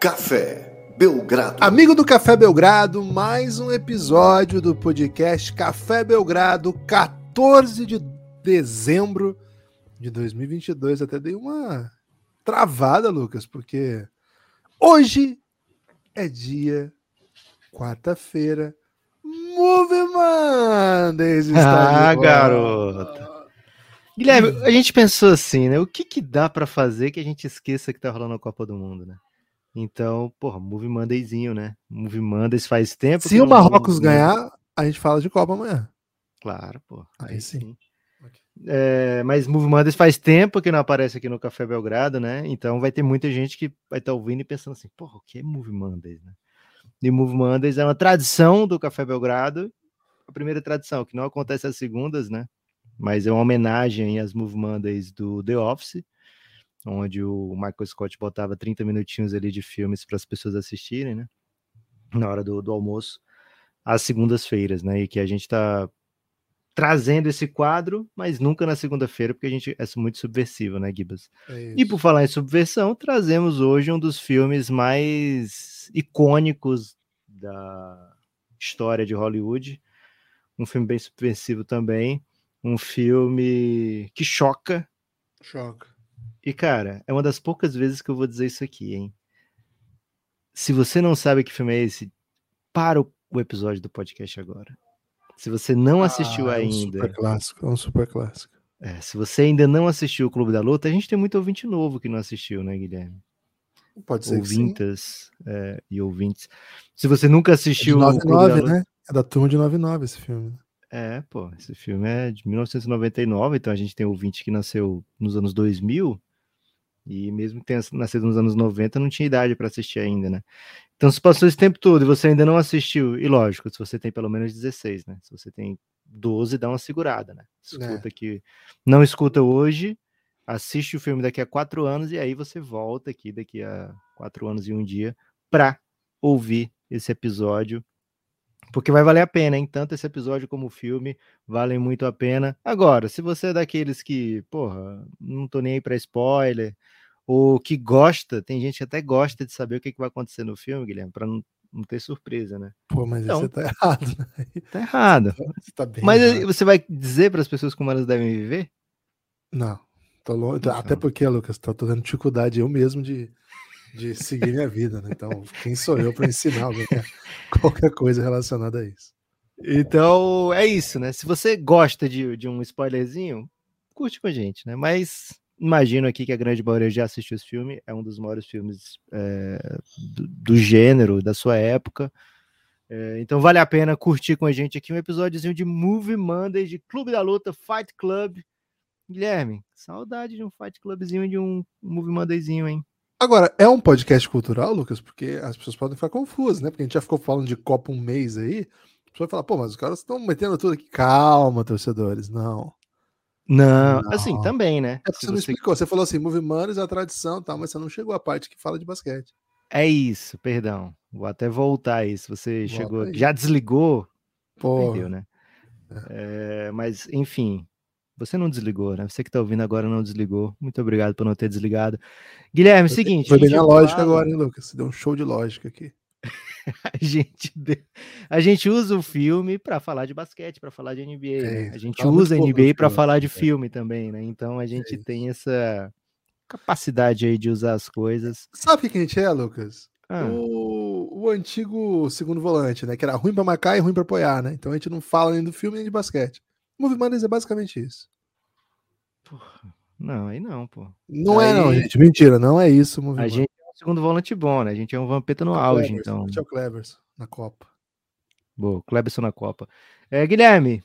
Café Belgrado. Amigo do Café Belgrado, mais um episódio do podcast Café Belgrado, 14 de dezembro de 2022. Até dei uma travada, Lucas, porque hoje é dia quarta-feira. Move Mondays Ah, garoto. Guilherme, a gente pensou assim, né? O que que dá para fazer que a gente esqueça que tá rolando a Copa do Mundo, né? Então, porra, Move Mondayzinho, né? Move Mondays faz tempo. Se o Marrocos ganhar, a gente fala de Copa amanhã. Claro, pô. Aí, aí sim. sim. É, mas Move Mondays faz tempo que não aparece aqui no Café Belgrado, né? Então vai ter muita gente que vai estar tá ouvindo e pensando assim, porra, o que é Move Mondays, né? E Move Mondays é uma tradição do Café Belgrado, a primeira tradição, que não acontece às segundas, né? Mas é uma homenagem às Move Mondays do The Office, onde o Michael Scott botava 30 minutinhos ali de filmes para as pessoas assistirem, né? Na hora do, do almoço, às segundas-feiras, né? E que a gente está trazendo esse quadro, mas nunca na segunda-feira, porque a gente é muito subversivo, né, Gibas? É e por falar em subversão, trazemos hoje um dos filmes mais icônicos da história de Hollywood, um filme bem subversivo também, um filme que choca. Choca. E, cara, é uma das poucas vezes que eu vou dizer isso aqui, hein? Se você não sabe que filme é esse, para o episódio do podcast agora. Se você não assistiu ah, ainda. É um super clássico, é um super clássico. É, se você ainda não assistiu o Clube da Luta, a gente tem muito ouvinte novo que não assistiu, né, Guilherme? Pode ser Ouvintas é, e ouvintes. Se você nunca assistiu. É de 99, né? É da turma de 99 esse filme. É, pô, esse filme é de 1999, então a gente tem ouvinte que nasceu nos anos 2000 e mesmo que tenha nascido nos anos 90, não tinha idade para assistir ainda, né? Então, se passou esse tempo todo e você ainda não assistiu, e lógico, se você tem pelo menos 16, né? Se você tem 12, dá uma segurada, né? Escuta é. que não escuta hoje, assiste o filme daqui a quatro anos e aí você volta aqui daqui a quatro anos e um dia para ouvir esse episódio porque vai valer a pena, hein? Tanto esse episódio como o filme valem muito a pena. Agora, se você é daqueles que, porra, não tô nem aí pra spoiler, ou que gosta, tem gente que até gosta de saber o que, que vai acontecer no filme, Guilherme, pra não, não ter surpresa, né? Pô, mas então, você tá errado, né? Tá errado. Você tá mas errado. você vai dizer para as pessoas como elas devem viver? Não. Tô longe. Então. Até porque, Lucas, tô tendo dificuldade eu mesmo de de seguir minha vida, né? Então, quem sou eu para ensinar qualquer, coisa relacionada a isso? Então, é isso, né? Se você gosta de, de um spoilerzinho, curte com a gente, né? Mas imagino aqui que a grande maioria já assistiu esse filme, é um dos maiores filmes é, do, do, gênero, da sua época. É, então vale a pena curtir com a gente aqui um episódiozinho de Movie Monday, de Clube da Luta, Fight Club. Guilherme, saudade de um Fight Clubzinho, de um Movie Mondayzinho, hein? Agora, é um podcast cultural, Lucas? Porque as pessoas podem ficar confusas, né? Porque a gente já ficou falando de Copa um mês aí. A pessoa vai falar, pô, mas os caras estão metendo tudo aqui. Calma, torcedores, não. Não, não. assim, também, né? É você não você... explicou. Você falou assim, Movie Manos é a tradição, tá, mas você não chegou à parte que fala de basquete. É isso, perdão. Vou até voltar a isso. Você Volta chegou, aí. já desligou, Pô. perdeu, né? É. É, mas, enfim, você não desligou, né? Você que está ouvindo agora não desligou. Muito obrigado por não ter desligado. Guilherme, é o seguinte. Foi bem na lógica fala... agora, hein, Lucas? Você deu um show de lógica aqui. a, gente, a gente usa o filme para falar de basquete, para falar de NBA. É, né? A gente usa a NBA para falar de é. filme também, né? Então a gente é tem essa capacidade aí de usar as coisas. Sabe o que a gente é, Lucas? Ah. O, o, antigo segundo volante, né? Que era ruim para marcar e ruim para apoiar, né? Então a gente não fala nem do filme nem de basquete. Movie Mondays é basicamente isso. Porra, não, aí não, pô. Não aí... é não, gente. Mentira, não é isso. Movie a gente é um segundo volante bom, né? A gente é um Vampeta no é auge, Cleberson, então. A gente é o Cleverson na Copa. Boa, Cleberson na Copa. É, Guilherme,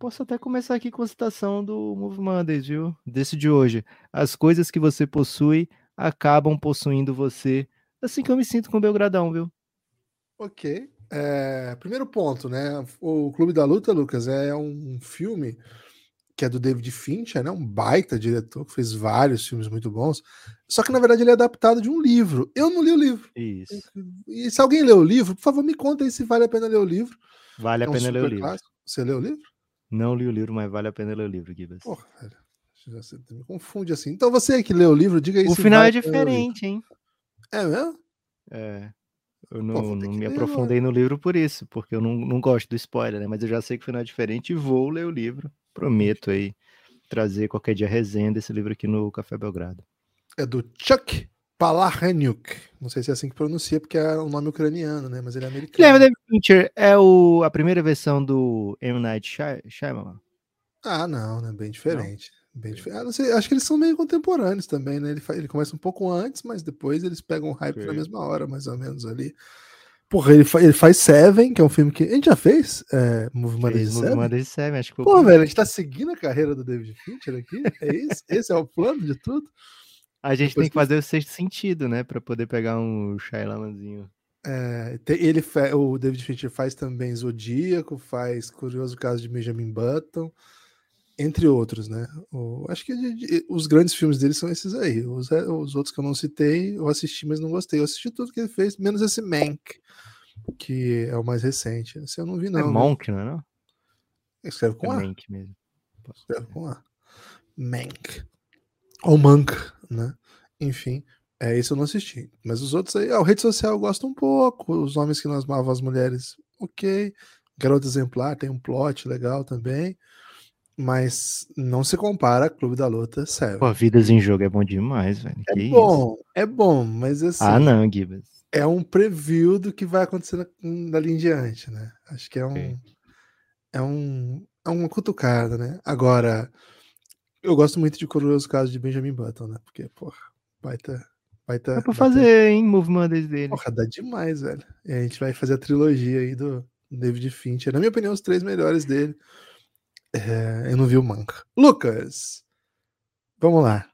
posso até começar aqui com a citação do Movie Mondays, viu? Desse de hoje. As coisas que você possui acabam possuindo você. Assim que eu me sinto com o Belgradão, viu? Ok. É, primeiro ponto, né? O Clube da Luta, Lucas, é um filme que é do David Fincher, né? Um baita diretor que fez vários filmes muito bons. Só que na verdade ele é adaptado de um livro. Eu não li o livro. Isso. E se alguém leu o livro, por favor, me conta aí se vale a pena ler o livro. Vale a é um pena ler o livro. Clássico. Você leu o livro? Não li o livro, mas vale a pena ler o livro, Gibas. Porra, velho. Você me confunde assim. Então você que leu o livro, diga aí. O final vale é diferente, hein? É mesmo? É. Eu não, Pô, não me aprofundei no livro por isso, porque eu não, não gosto do spoiler, né? Mas eu já sei que o final é diferente e vou ler o livro. Prometo aí trazer qualquer dia resenha desse livro aqui no Café Belgrado. É do Chuck Palahniuk. Não sei se é assim que pronuncia, porque é um nome ucraniano, né? Mas ele é americano. Lembra David Fincher é o, a primeira versão do M. Night Shyamalan? Ah, não, né? Bem diferente. Bem diferente. Ah, sei, acho que eles são meio contemporâneos também, né? Ele, ele começa um pouco antes, mas depois eles pegam o hype na mesma hora, mais ou menos ali. Porra, ele, fa ele faz Seven, que é um filme que a gente já fez. É, Movie de Seven. Seven, acho que Pô, velho, a gente tá seguindo a carreira do David Fincher aqui. É isso? Esse é o plano de tudo? A gente Depois tem que fazer o sexto sentido, né? Pra poder pegar um Shyamalanzinho. É, ele, o David Fincher faz também Zodíaco, faz Curioso Caso de Benjamin Button entre outros, né? O, acho que os grandes filmes dele são esses aí. Os, é, os, outros que eu não citei, eu assisti, mas não gostei. Eu assisti tudo que ele fez, menos esse Mank, que é o mais recente. Esse eu não vi, é não. É Monk, não é? Não? Escreve com é A. Mank mesmo. Escreve com A. Mank. Ou Mank, né? Enfim, é esse eu não assisti. Mas os outros aí, a rede social eu gosto um pouco. Os nomes que nós amávamos as mulheres, ok. Garota Exemplar tem um plot legal também. Mas não se compara a Clube da Luta, sério. Pô, Vidas em Jogo é bom demais, velho. É que bom, isso? é bom, mas assim. Ah, não, Gibbs. É um preview do que vai acontecer dali em diante, né? Acho que é um. Okay. É um. É uma cutucada, né? Agora, eu gosto muito de Curioso Caso de Benjamin Button, né? Porque, porra, vai ter. Vai ter. Dá pra fazer, hein? Movimento dele. Porra, dá demais, velho. E a gente vai fazer a trilogia aí do David Fincher. Na minha opinião, os três melhores dele. É, eu não vi o manca. Lucas, vamos lá.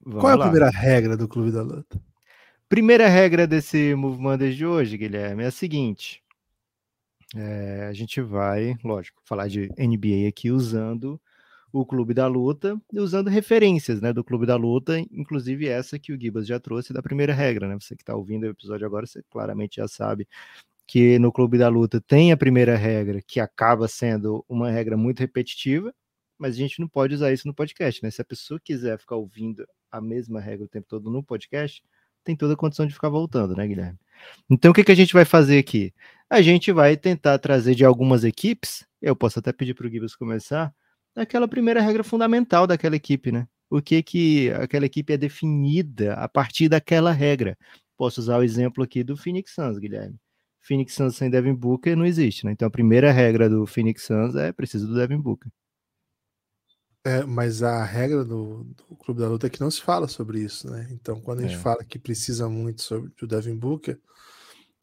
Vamos Qual é a lá. primeira regra do Clube da Luta? Primeira regra desse Movement de hoje, Guilherme, é a seguinte. É, a gente vai, lógico, falar de NBA aqui usando o Clube da Luta e usando referências né, do Clube da Luta, inclusive essa que o Gibas já trouxe da primeira regra. Né? Você que está ouvindo o episódio agora, você claramente já sabe que no Clube da Luta tem a primeira regra, que acaba sendo uma regra muito repetitiva, mas a gente não pode usar isso no podcast, né? Se a pessoa quiser ficar ouvindo a mesma regra o tempo todo no podcast, tem toda a condição de ficar voltando, né, Guilherme? Então, o que, que a gente vai fazer aqui? A gente vai tentar trazer de algumas equipes, eu posso até pedir para o Gibbs começar, aquela primeira regra fundamental daquela equipe, né? O que que aquela equipe é definida a partir daquela regra. Posso usar o exemplo aqui do Phoenix Suns, Guilherme. Phoenix Suns sem Devin Booker não existe, né? Então a primeira regra do Phoenix Suns é preciso do Devin Booker. É, mas a regra do, do, Clube da Luta é que não se fala sobre isso, né? Então, quando a gente é. fala que precisa muito sobre o Devin Booker,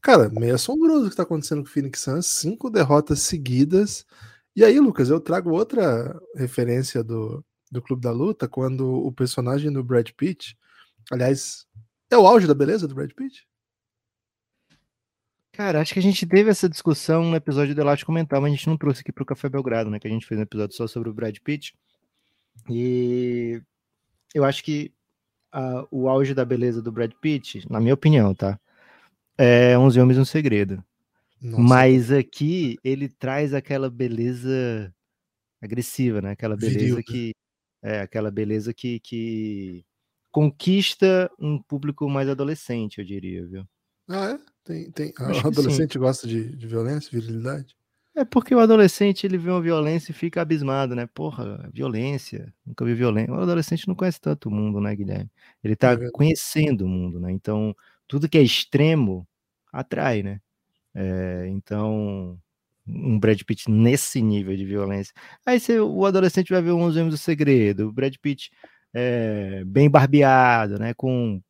cara, meio assombroso o que tá acontecendo com o Phoenix Suns, cinco derrotas seguidas. E aí, Lucas, eu trago outra referência do, do Clube da Luta, quando o personagem do Brad Pitt, aliás, é o auge da beleza do Brad Pitt? Cara, acho que a gente teve essa discussão no episódio do Elástico Mental, mas a gente não trouxe aqui para o Café Belgrado, né? Que a gente fez um episódio só sobre o Brad Pitt. E eu acho que uh, o auge da beleza do Brad Pitt, na minha opinião, tá? É 11 Homens um Segredo. Nossa. Mas aqui ele traz aquela beleza agressiva, né? Aquela beleza Viril. Né? que. É, aquela beleza que, que conquista um público mais adolescente, eu diria, viu? Ah, é? Tem, tem. O adolescente gosta de, de violência, virilidade? É porque o adolescente ele vê uma violência e fica abismado, né? Porra, violência, nunca vi violência. O adolescente não conhece tanto o mundo, né, Guilherme? Ele tá é conhecendo o mundo, né? Então, tudo que é extremo atrai, né? É, então, um Brad Pitt nesse nível de violência. Aí você, o adolescente vai ver um Os do Segredo, o Brad Pitt é, bem barbeado, né? Com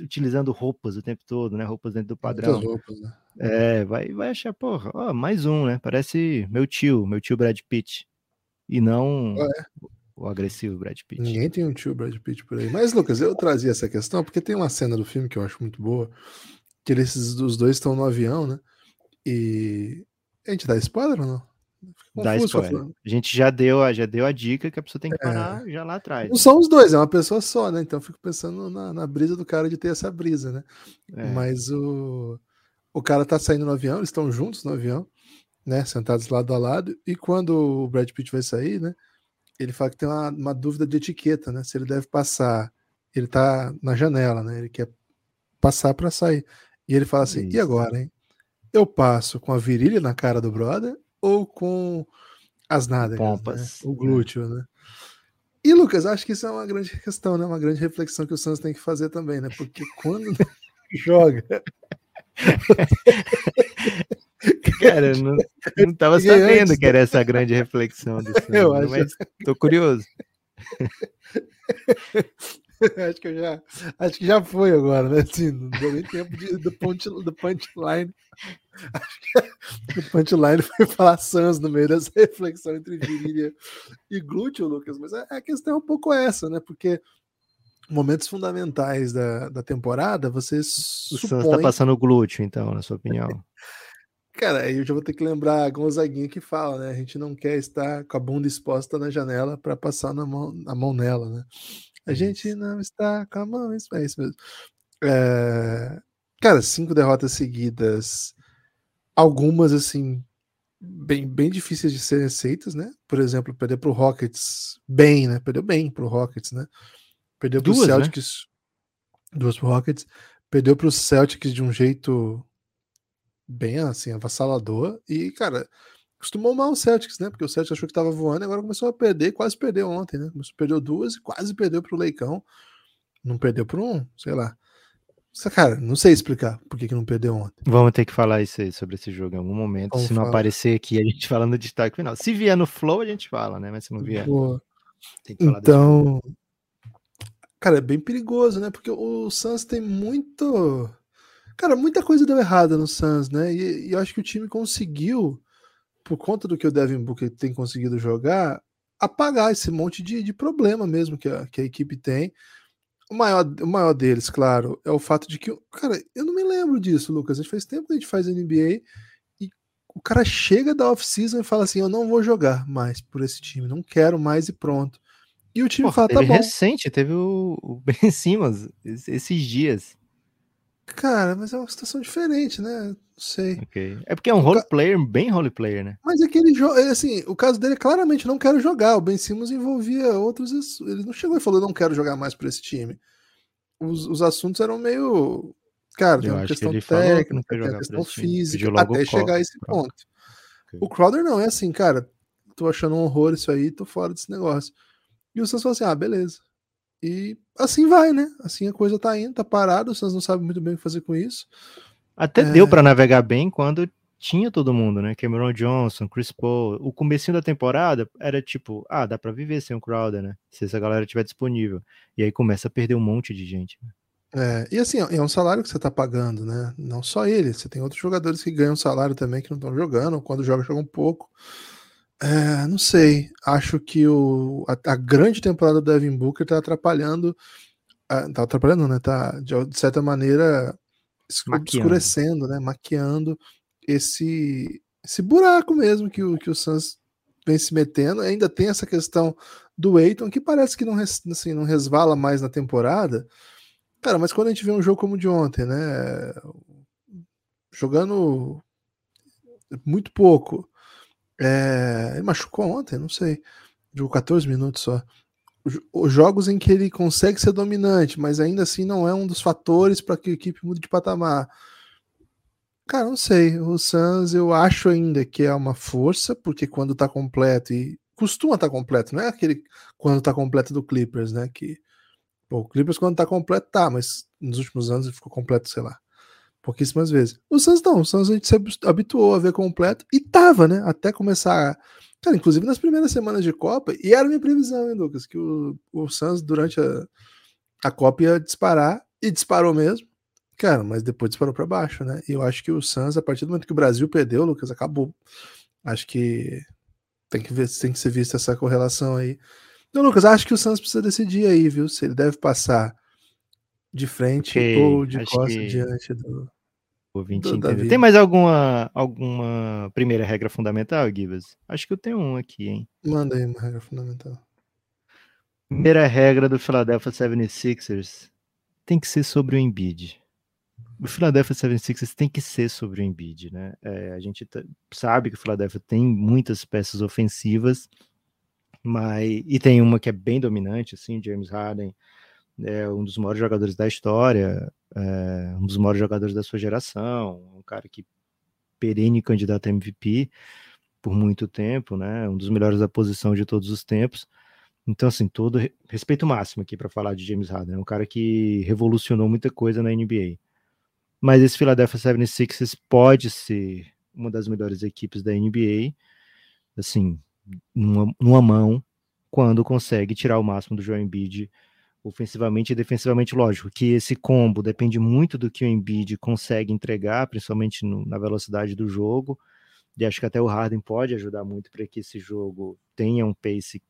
utilizando roupas o tempo todo, né? Roupas dentro do padrão. Roupas, né? É, vai, vai achar, porra, ó, mais um, né? Parece meu tio, meu tio Brad Pitt. E não ah, é. o agressivo Brad Pitt. Ninguém tem um tio Brad Pitt por aí. Mas, Lucas, eu trazia essa questão porque tem uma cena do filme que eu acho muito boa, que eles, os dois estão no avião, né? E. A gente dá spoiler ou não? Dá spoiler. A gente já deu, já deu a dica que a pessoa tem que parar é. já lá atrás. Não né? são os dois, é uma pessoa só, né? Então eu fico pensando na, na brisa do cara de ter essa brisa, né? É. Mas o, o cara tá saindo no avião, eles estão juntos no avião, né? Sentados lado a lado, e quando o Brad Pitt vai sair, né? Ele fala que tem uma, uma dúvida de etiqueta, né? Se ele deve passar. Ele tá na janela, né? Ele quer passar para sair. E ele fala assim: Isso. e agora, hein? Eu passo com a virilha na cara do brother ou com as nádegas, né? Pompas, né? o glúteo, né? E Lucas, acho que isso é uma grande questão, né? Uma grande reflexão que o Santos tem que fazer também, né? Porque quando joga. Cara, eu não, não tava sabendo antes, que era essa grande reflexão desse eu acho. mas tô curioso. acho que já acho que já foi agora, né? Assim, não deu nem tempo de, do, punch, do punchline. Acho que o punchline foi falar Sans no meio dessa reflexão entre virilha e glúteo, Lucas. Mas a, a questão é um pouco essa, né? Porque momentos fundamentais da, da temporada, vocês. O supõe... Sans tá passando glúteo, então, na sua opinião. Cara, aí eu já vou ter que lembrar a Gonzaguinha que fala, né? A gente não quer estar com a bunda exposta na janela para passar na mão, a mão nela, né? A gente não está com a mão, isso é isso mesmo. É... Cara, cinco derrotas seguidas, algumas assim, bem, bem difíceis de serem aceitas, né? Por exemplo, perder para o Rockets bem, né? Perdeu bem para o Rockets, né? Perdeu para o né? Celtics, né? duas para o Rockets, perdeu para o Celtics de um jeito bem assim, avassalador. E, cara, costumou mal o Celtics, né? Porque o Celtics achou que tava voando e agora começou a perder, quase perdeu ontem, né? Perdeu duas e quase perdeu pro Leicão. Não perdeu por um, sei lá. Cara, não sei explicar por que, que não perdeu ontem. Vamos ter que falar isso aí, sobre esse jogo em algum momento. Vamos se não aparecer aqui, a gente fala no destaque final. Se vier no flow, a gente fala, né? Mas se não vier. então. Cara, é bem perigoso, né? Porque o Suns tem muito Cara, muita coisa deu errada no Suns, né? E, e, eu acho que o time conseguiu, por conta do que o Devin Booker tem conseguido jogar, apagar esse monte de, de problema mesmo que a, que a equipe tem. O maior, o maior deles, claro, é o fato de que. Cara, eu não me lembro disso, Lucas. A gente faz tempo que a gente faz NBA e o cara chega da off-season e fala assim: Eu não vou jogar mais por esse time, não quero mais e pronto. E o time Pô, fala: Tá bom. recente, teve o, o Ben Simmons esses dias. Cara, mas é uma situação diferente, né? Não sei. Okay. É porque é um role player, bem role player, né? Mas é que ele joga, assim, o caso dele é claramente não quero jogar. O Ben Simmons envolvia outros. Ele não chegou e falou, não quero jogar mais para esse time. Os, os assuntos eram meio. Cara, tem uma questão técnica, tem uma questão física, até chegar a esse ponto. Okay. O Crowder não, é assim, cara, tô achando um horror isso aí, tô fora desse negócio. E o Santos falou assim: ah, beleza. E assim vai, né? Assim a coisa tá indo, tá parado, o Santos não sabe muito bem o que fazer com isso. Até é... deu para navegar bem quando tinha todo mundo, né? Cameron Johnson, Chris Paul. O comecinho da temporada era tipo, ah, dá para viver sem o Crowder, né? Se essa galera tiver disponível. E aí começa a perder um monte de gente. É, e assim, é um salário que você tá pagando, né? Não só ele, você tem outros jogadores que ganham salário também que não estão jogando, quando joga, jogam um pouco. É, não sei. Acho que o, a, a, grande temporada do Devin Booker tá atrapalhando. Uh, tá atrapalhando, né? Tá, de, de certa maneira, escurecendo, né? Maquiando esse, esse buraco mesmo que o, que o Suns vem se metendo. Ainda tem essa questão do Eiton, que parece que não, assim, não resvala mais na temporada. Cara, mas quando a gente vê um jogo como o de ontem, né? Jogando muito pouco é, ele machucou ontem, não sei. Jogou 14 minutos só. Os jogos em que ele consegue ser dominante, mas ainda assim não é um dos fatores para que a equipe mude de patamar. Cara, não sei. O Suns eu acho ainda que é uma força, porque quando tá completo e costuma estar tá completo, não é aquele quando tá completo do Clippers, né? Que pô, o Clippers quando tá completo tá, mas nos últimos anos ele ficou completo, sei lá pouquíssimas vezes. O Suns não, o Suns a gente se habituou a ver completo e tava, né? Até começar. Cara, inclusive nas primeiras semanas de Copa, e era minha previsão, hein, Lucas, que o, o Suns durante a, a Copa ia disparar, e disparou mesmo. Cara, mas depois disparou para baixo, né? E eu acho que o Suns, a partir do momento que o Brasil perdeu, Lucas, acabou. Acho que tem que ver, tem que ser vista essa correlação aí. Então, Lucas, acho que o Suns precisa decidir aí, viu? Se ele deve passar de frente okay, ou de costas que... diante do. O do Tem mais alguma, alguma primeira regra fundamental, Givas? Acho que eu tenho um aqui, hein? Manda aí uma regra fundamental. Primeira regra do Philadelphia 76ers tem que ser sobre o Embiid. O Philadelphia 76ers tem que ser sobre o Embiid, né? É, a gente sabe que o Philadelphia tem muitas peças ofensivas, mas e tem uma que é bem dominante, assim, James Harden, é um dos maiores jogadores da história. é, um dos maiores jogadores da sua geração, um cara que perene candidato a MVP por muito tempo, né? Um dos melhores da posição de todos os tempos. Então, assim, todo respeito máximo aqui para falar de James Harden, é um cara que revolucionou muita coisa na NBA. Mas esse Philadelphia 76ers pode ser uma das melhores equipes da NBA, assim, numa, numa mão, quando consegue tirar o máximo do Joel Embiid ofensivamente e defensivamente, lógico, que esse combo depende muito do que o Embiid consegue entregar, principalmente no, na velocidade do jogo, e acho que até o Harden pode ajudar muito para que esse jogo tenha um pace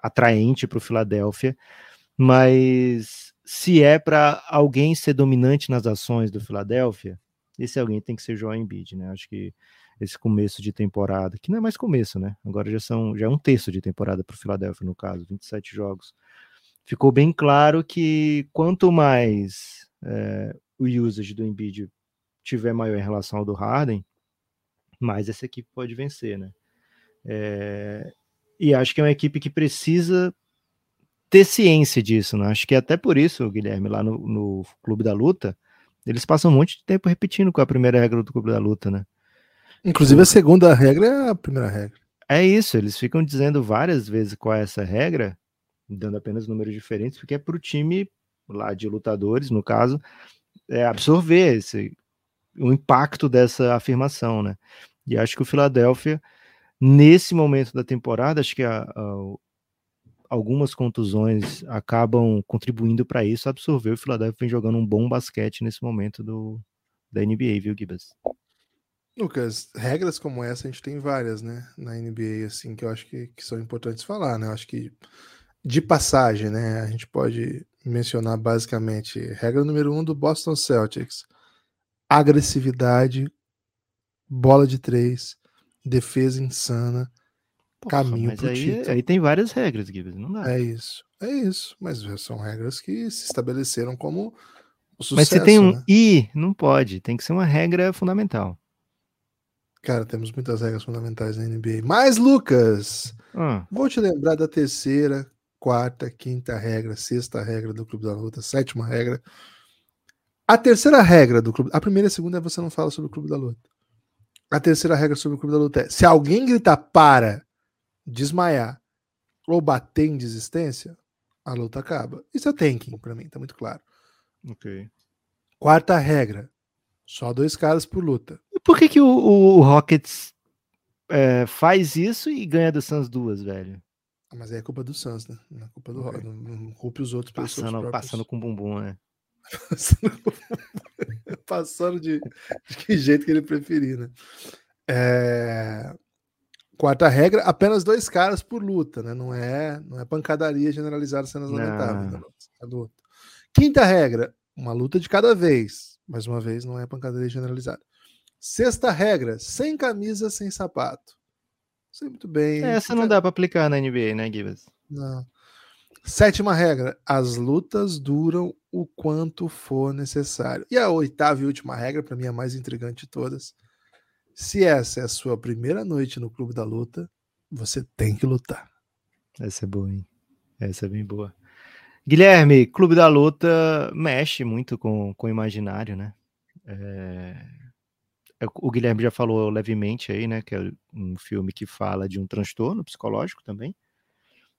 atraente para o Philadelphia, mas se é para alguém ser dominante nas ações do Philadelphia, esse alguém tem que ser Joel Embiid, né? Acho que esse começo de temporada, que não é mais começo, né? Agora já são já é um terço de temporada para o Philadelphia no caso, 27 jogos ficou bem claro que quanto mais é, o usage do Embiid tiver maior em relação ao do Harden, mais essa equipe pode vencer, né? É, e acho que é uma equipe que precisa ter ciência disso, né? Acho que é até por isso, Guilherme, lá no, no Clube da Luta, eles passam um monte de tempo repetindo qual é a primeira regra do Clube da Luta, né? Inclusive a segunda regra é a primeira regra. É isso, eles ficam dizendo várias vezes qual é essa regra, dando apenas números diferentes, porque é para o time lá de lutadores, no caso, é absorver esse, o impacto dessa afirmação, né? E acho que o Philadelphia, nesse momento da temporada, acho que a, a, algumas contusões acabam contribuindo para isso, absorver. O Philadelphia vem jogando um bom basquete nesse momento do, da NBA, viu, Gibas? Lucas, regras como essa a gente tem várias, né, na NBA, assim, que eu acho que, que são importantes falar, né? Eu acho que de passagem, né? A gente pode mencionar basicamente regra número um do Boston Celtics: agressividade, bola de três, defesa insana, Porra, caminho para aí, aí tem várias regras, Gibbs, não dá. É isso, é isso. Mas são regras que se estabeleceram como o sucesso, Mas se tem um né? I, não pode. Tem que ser uma regra fundamental. Cara, temos muitas regras fundamentais na NBA. Mas, Lucas, ah. vou te lembrar da terceira, quarta, quinta regra, sexta regra do Clube da Luta, sétima regra. A terceira regra do Clube. A primeira e a segunda é você não fala sobre o Clube da Luta. A terceira regra sobre o Clube da Luta é: se alguém gritar para, desmaiar ou bater em desistência, a luta acaba. Isso é tanking para mim, tá muito claro. Ok. Quarta regra: só dois caras por luta. E por que, que o, o Rockets é, faz isso e ganha do Suns duas, velho? Ah, mas aí é culpa do Suns, né? Não é culpa do Rock. Não, não culpe os outros passando, passando com bumbum, né? passando de, de que jeito que ele preferir, né? É... Quarta regra, apenas dois caras por luta, né? Não é, não é pancadaria generalizada cenas lamentáveis. Né? É. Quinta regra, uma luta de cada vez. Mais uma vez, não é pancadaria generalizada. Sexta regra, sem camisa, sem sapato. Sei muito bem. Essa não dá para aplicar na NBA, né, Gibbs? Não. Sétima regra: as lutas duram o quanto for necessário. E a oitava e última regra, para mim, é a mais intrigante de todas. Se essa é a sua primeira noite no clube da luta, você tem que lutar. Essa é boa, hein? Essa é bem boa. Guilherme, Clube da Luta mexe muito com, com o imaginário, né? É, é, o Guilherme já falou levemente aí, né? Que é um filme que fala de um transtorno psicológico também,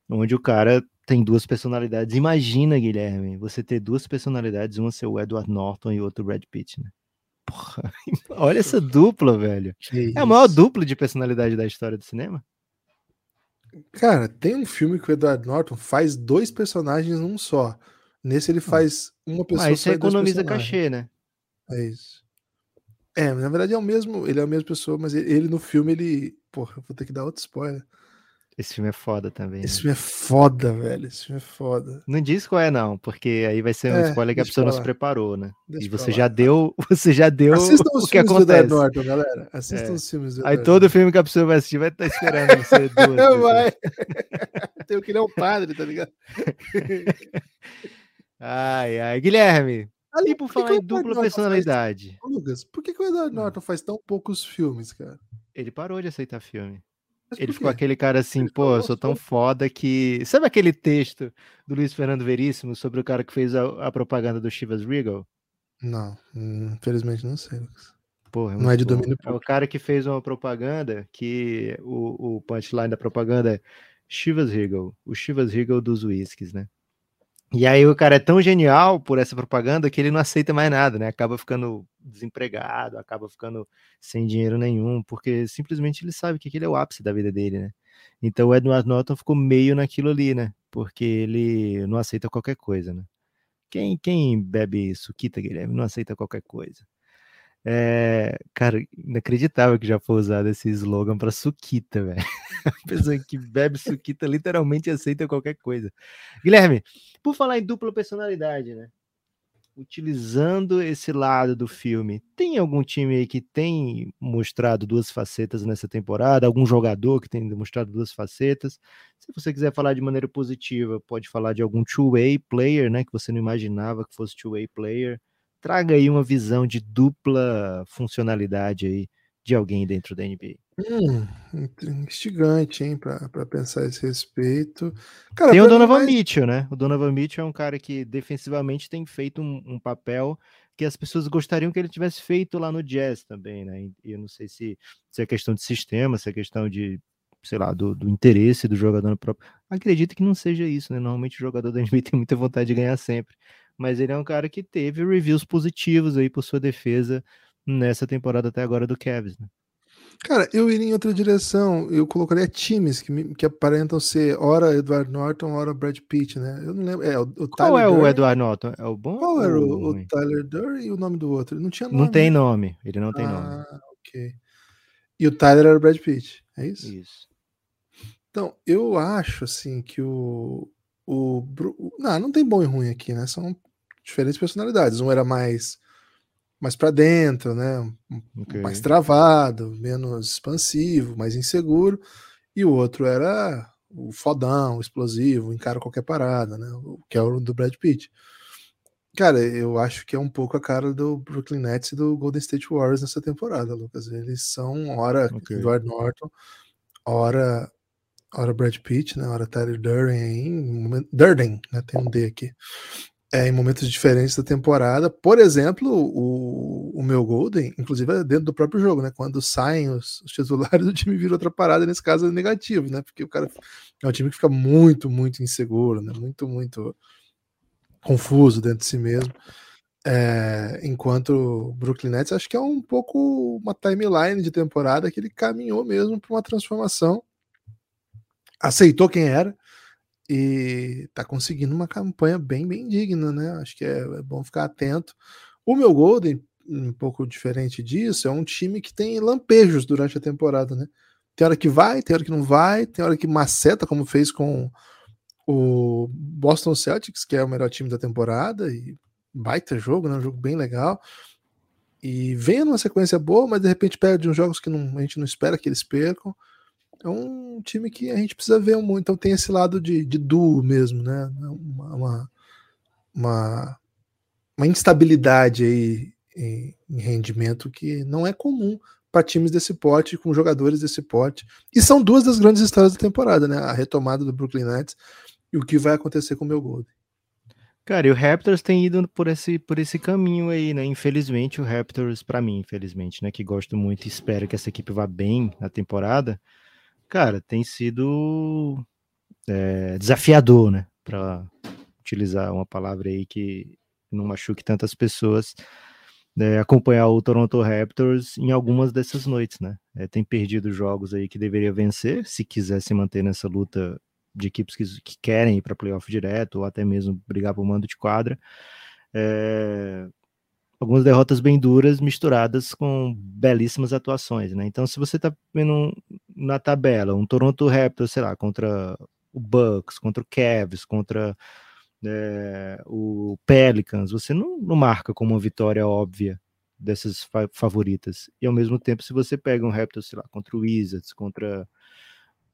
onde o cara tem duas personalidades. Imagina, Guilherme, você ter duas personalidades, uma ser o Edward Norton e outro o Brad Pitt, né? Porra, olha essa dupla, velho. Que é a maior dupla de personalidade da história do cinema. Cara, tem um filme que o Edward Norton faz dois personagens num só. Nesse ele faz uma pessoa. Mas isso economiza cachê, né? É isso. É, na verdade é o mesmo, ele é a mesma pessoa, mas ele, ele no filme, ele. Porra, vou ter que dar outro spoiler. Esse filme é foda também. Esse né? filme é foda, velho. Esse filme é foda. Não diz qual é, não, porque aí vai ser um é, spoiler que a pessoa não se preparou, né? Deixa e você já deu, você já deu Assistam o que acontece. Do Norton, galera. Assistam é. os filmes do Aí todo filme que a pessoa vai assistir vai estar esperando você duas. vai. Tem que ele é um padre, tá ligado? ai, ai. Guilherme, Ali, por falar em dupla personalidade. Faz... Lucas, por que, que o Edward hum. Norton faz tão poucos filmes, cara? Ele parou de aceitar filme. Ele ficou aquele cara assim, ele pô, eu sou tão foda que. Sabe aquele texto do Luiz Fernando Veríssimo sobre o cara que fez a, a propaganda do Chivas Regal? Não, infelizmente não sei, Lucas. Porra, é não é de bom. domínio É o cara que fez uma propaganda que o, o punchline da propaganda é Chivas Regal, o Chivas Regal dos whiskies, né? E aí o cara é tão genial por essa propaganda que ele não aceita mais nada, né? Acaba ficando desempregado, acaba ficando sem dinheiro nenhum, porque simplesmente ele sabe que aquele é o ápice da vida dele, né? Então o Edward Norton ficou meio naquilo ali, né? Porque ele não aceita qualquer coisa, né? Quem, quem bebe suquita, Guilherme, não aceita qualquer coisa. É, cara, inacreditável que já foi usado esse slogan para suquita, velho. A pessoa que bebe suquita literalmente aceita qualquer coisa. Guilherme, por falar em dupla personalidade, né? Utilizando esse lado do filme, tem algum time aí que tem mostrado duas facetas nessa temporada? Algum jogador que tem demonstrado duas facetas? Se você quiser falar de maneira positiva, pode falar de algum two-way player, né? Que você não imaginava que fosse two-way player traga aí uma visão de dupla funcionalidade aí de alguém dentro da NBA. Hum, instigante, hein, para pensar esse respeito. Cara, tem o Donovan mais... Mitchell, né? O Donovan Mitchell é um cara que defensivamente tem feito um, um, papel que as pessoas gostariam que ele tivesse feito lá no Jazz também, né? E eu não sei se, se é questão de sistema, se é questão de, sei lá, do, do interesse do jogador no próprio. Acredito que não seja isso, né? Normalmente o jogador da NBA tem muita vontade de ganhar sempre mas ele é um cara que teve reviews positivos aí por sua defesa nessa temporada até agora do Cavs, né? Cara, eu iria em outra direção. Eu colocaria times que, que aparentam ser ora Edward Norton, ora Brad Pitt, né? Eu não lembro. É, o, o Qual é o Edward Norton? É o bom? Qual era o, o, Tyler Durr e o nome do outro? Não tinha nome. Não tem nome. Ele não tem ah, nome. ok. E o Tyler era o Brad Pitt, é isso? Isso. Então, eu acho assim que o. o não, não tem bom e ruim aqui, né? São diferentes personalidades. Um era mais mais para dentro, né? Okay. Mais travado, menos expansivo, mais inseguro, e o outro era o fodão, o explosivo, encara qualquer parada, né? O que é o do Brad Pitt. Cara, eu acho que é um pouco a cara do Brooklyn Nets e do Golden State Warriors nessa temporada, Lucas. Eles são hora okay. Edward Norton, hora hora Brad Pitt, né? Hora Tyler Durden, Durden, né? Tem um D aqui é, em momentos diferentes da temporada. Por exemplo, o, o meu Golden, inclusive é dentro do próprio jogo, né? Quando saem os, os titulares, o time vira outra parada, nesse caso é negativo, né? Porque o cara é um time que fica muito, muito inseguro, né? Muito, muito confuso dentro de si mesmo. É, enquanto o Brooklyn Nets acho que é um pouco uma timeline de temporada que ele caminhou mesmo para uma transformação, aceitou quem era, e tá conseguindo uma campanha bem, bem digna, né? Acho que é, é, bom ficar atento. O meu Golden, um pouco diferente disso, é um time que tem lampejos durante a temporada, né? Tem hora que vai, tem hora que não vai, tem hora que maceta, como fez com o Boston Celtics, que é o melhor time da temporada, e baita jogo, né? Um jogo bem legal. E vem numa sequência boa, mas de repente perde uns jogos que não, a gente não espera que eles percam é um time que a gente precisa ver muito. Então tem esse lado de, de duo mesmo, né? Uma, uma, uma, uma instabilidade aí em, em, rendimento que não é comum para times desse porte, com jogadores desse porte. E são duas das grandes histórias da temporada, né? A retomada do Brooklyn Nets e o que vai acontecer com o meu Golden. Cara, e o Raptors tem ido por esse, por esse caminho aí, né? Infelizmente, o Raptors, para mim, infelizmente, né? Que gosto muito e espero que essa equipe vá bem na temporada cara, tem sido é, desafiador, né? Para utilizar uma palavra aí que não machuque tantas pessoas, né, acompanhar o Toronto Raptors em algumas dessas noites, né? É, tem perdido jogos aí que deveria vencer, se quiser se manter nessa luta de equipes que, que querem ir para playoff direto ou até mesmo brigar por mando de quadra. É, algumas derrotas bem duras misturadas com belíssimas atuações, né? Então, se você está vendo na tabela um Toronto Raptors, sei lá, contra o Bucks, contra o Cavs, contra é, o Pelicans, você não, não, marca como uma vitória óbvia dessas fa favoritas. E ao mesmo tempo, se você pega um Raptors, sei lá, contra o Wizards, contra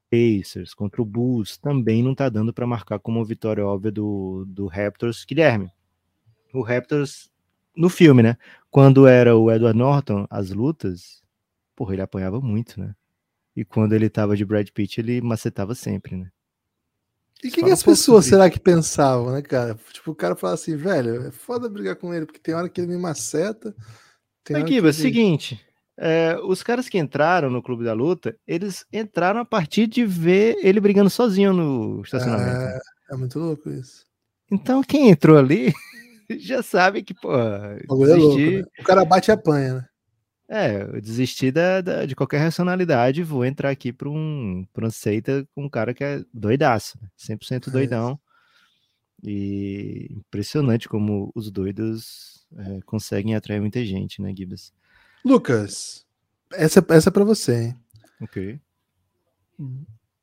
Pacers, contra o Bulls, também não tá dando para marcar como uma vitória óbvia do, do Raptors. Guilherme, o Raptors no filme, né? Quando era o Edward Norton, as lutas, porra, ele apanhava muito, né? E quando ele tava de Brad Pitt, ele macetava sempre, né? E o que, que, as pessoas será que pensavam, né, cara? Tipo, o cara fala assim, velho, é foda brigar com ele, porque tem hora que ele me maceta. Tem Aqui, ele... seguinte, é, os caras que entraram no Clube da Luta, eles entraram a partir de ver ele brigando sozinho no estacionamento. É, é muito louco isso. Então, quem entrou ali já sabe que, pô. O, é louco, né? o cara bate e apanha, né? É, eu desisti da, da, de qualquer racionalidade vou entrar aqui para um, pra uma seita com um cara que é doidaço, 100% né? doidão. É e impressionante como os doidos é, conseguem atrair muita gente, né, Gibas? Lucas, essa, essa é para você, hein? Ok.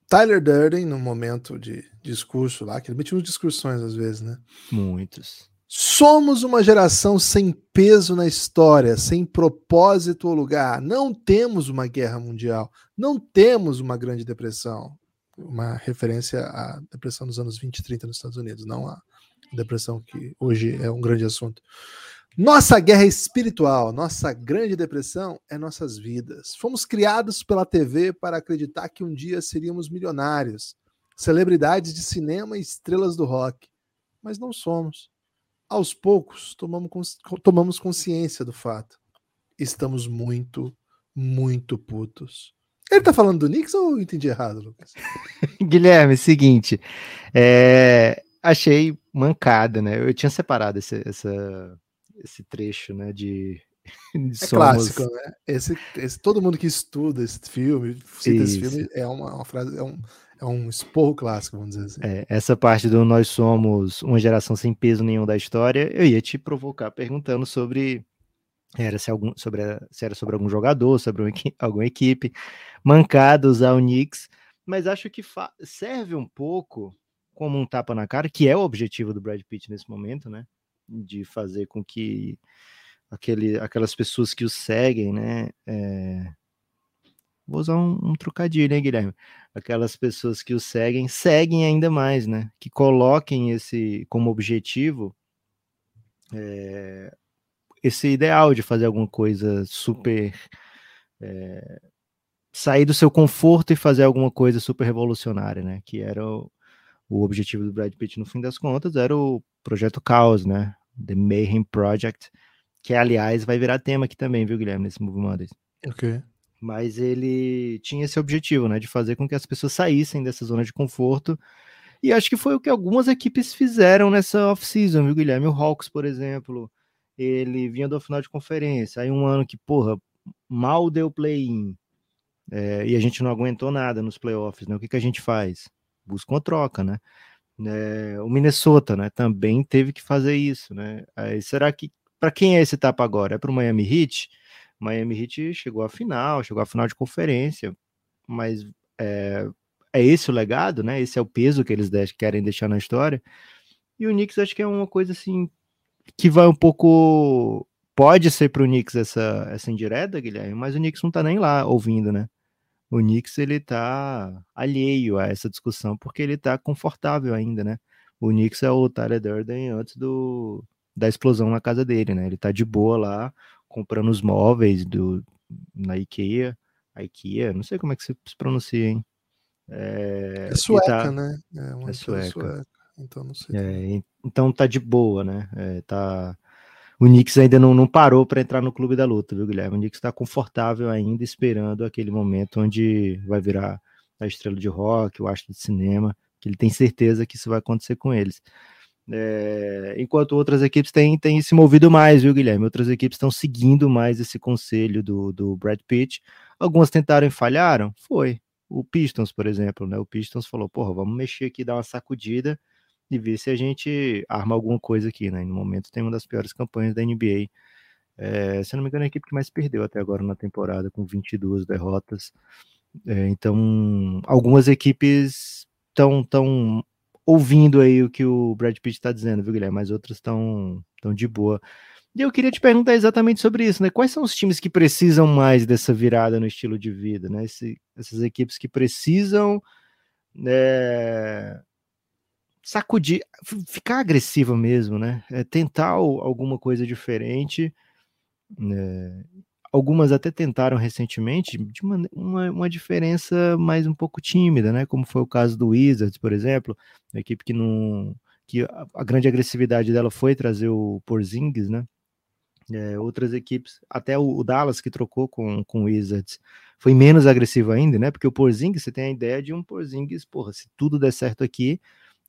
Tyler Durden, no momento de discurso lá, que ele metia umas discussões às vezes, né? Muitos. Somos uma geração sem peso na história, sem propósito ou lugar. Não temos uma guerra mundial, não temos uma grande depressão. Uma referência à depressão dos anos 20 e 30 nos Estados Unidos, não a depressão que hoje é um grande assunto. Nossa guerra espiritual, nossa grande depressão é nossas vidas. Fomos criados pela TV para acreditar que um dia seríamos milionários, celebridades de cinema e estrelas do rock. Mas não somos. Aos poucos, tomamos, tomamos consciência do fato. Estamos muito, muito putos. Ele tá falando do Knicks ou eu entendi errado, Lucas? Guilherme, seguinte. É, achei mancada, né? Eu tinha separado esse, essa esse trecho, né, de, de é clássico, né? Esse, esse, todo mundo que estuda esse filme, cita Isso. esse filme, é uma, uma, frase, é um, é um esporro clássico, vamos dizer assim. É, essa parte do nós somos uma geração sem peso nenhum da história, eu ia te provocar perguntando sobre era se, algum, sobre, se era sobre algum jogador, sobre um, alguma equipe, mancados ao Knicks, mas acho que serve um pouco como um tapa na cara, que é o objetivo do Brad Pitt nesse momento, né? de fazer com que aquele, aquelas pessoas que o seguem, né? É... Vou usar um, um trocadilho, né, Guilherme? Aquelas pessoas que o seguem, seguem ainda mais, né? Que coloquem esse como objetivo é... esse ideal de fazer alguma coisa super. É... sair do seu conforto e fazer alguma coisa super revolucionária, né? Que era o, o objetivo do Brad Pitt no fim das contas, era o projeto Caos, né? The Mayhem Project, que aliás vai virar tema aqui também, viu, Guilherme, nesse Movie Mondays. Ok. Mas ele tinha esse objetivo, né, de fazer com que as pessoas saíssem dessa zona de conforto. E acho que foi o que algumas equipes fizeram nessa off-season, viu, Guilherme? O Hawks, por exemplo, ele vinha do final de conferência, aí um ano que, porra, mal deu play-in, é, e a gente não aguentou nada nos playoffs, né? O que, que a gente faz? Busca uma troca, né? né, o Minnesota, né, também teve que fazer isso, né? Aí, será que para quem é esse tapa agora? É para o Miami Heat? Miami Heat chegou à final, chegou à final de conferência, mas é, é esse o legado, né? Esse é o peso que eles querem deixar na história. E o Knicks acho que é uma coisa assim que vai um pouco pode ser para o Knicks essa essa indireta, Guilherme, mas o Knicks não tá nem lá ouvindo, né? o Knicks ele tá alheio a essa discussão porque ele tá confortável ainda, né? O Knicks é o Tyler Durden antes do, da explosão na casa dele, né? Ele tá de boa lá, comprando os móveis do, na IKEA, a IKEA, não sei como é que se pronuncia, hein? É, é sueca, tá, né? É, é sueca. sueca. Então não sei. É, então tá de boa, né? É, tá o Knicks ainda não, não parou para entrar no clube da luta, viu, Guilherme? O Knicks está confortável ainda, esperando aquele momento onde vai virar a estrela de rock, o astro de cinema, que ele tem certeza que isso vai acontecer com eles. É, enquanto outras equipes têm, têm se movido mais, viu, Guilherme? Outras equipes estão seguindo mais esse conselho do, do Brad Pitt. Algumas tentaram e falharam? Foi. O Pistons, por exemplo, né? O Pistons falou: porra, vamos mexer aqui, dar uma sacudida e ver se a gente arma alguma coisa aqui, né? No momento tem uma das piores campanhas da NBA. É, se não me engano, é a equipe que mais perdeu até agora na temporada, com 22 derrotas. É, então, algumas equipes estão tão ouvindo aí o que o Brad Pitt está dizendo, viu, Guilherme? Mas outras estão tão de boa. E eu queria te perguntar exatamente sobre isso, né? Quais são os times que precisam mais dessa virada no estilo de vida, né? Esse, essas equipes que precisam é, sacudir, ficar agressivo mesmo, né? É tentar alguma coisa diferente. Né? Algumas até tentaram recentemente de uma, uma, uma, diferença mais um pouco tímida, né? Como foi o caso do Wizards, por exemplo, uma equipe que não que a, a grande agressividade dela foi trazer o Porzingis, né? É, outras equipes, até o, o, Dallas que trocou com, com o Wizards, foi menos agressivo ainda, né? Porque o Porzingis, você tem a ideia de um Porzingis, porra, se tudo der certo aqui,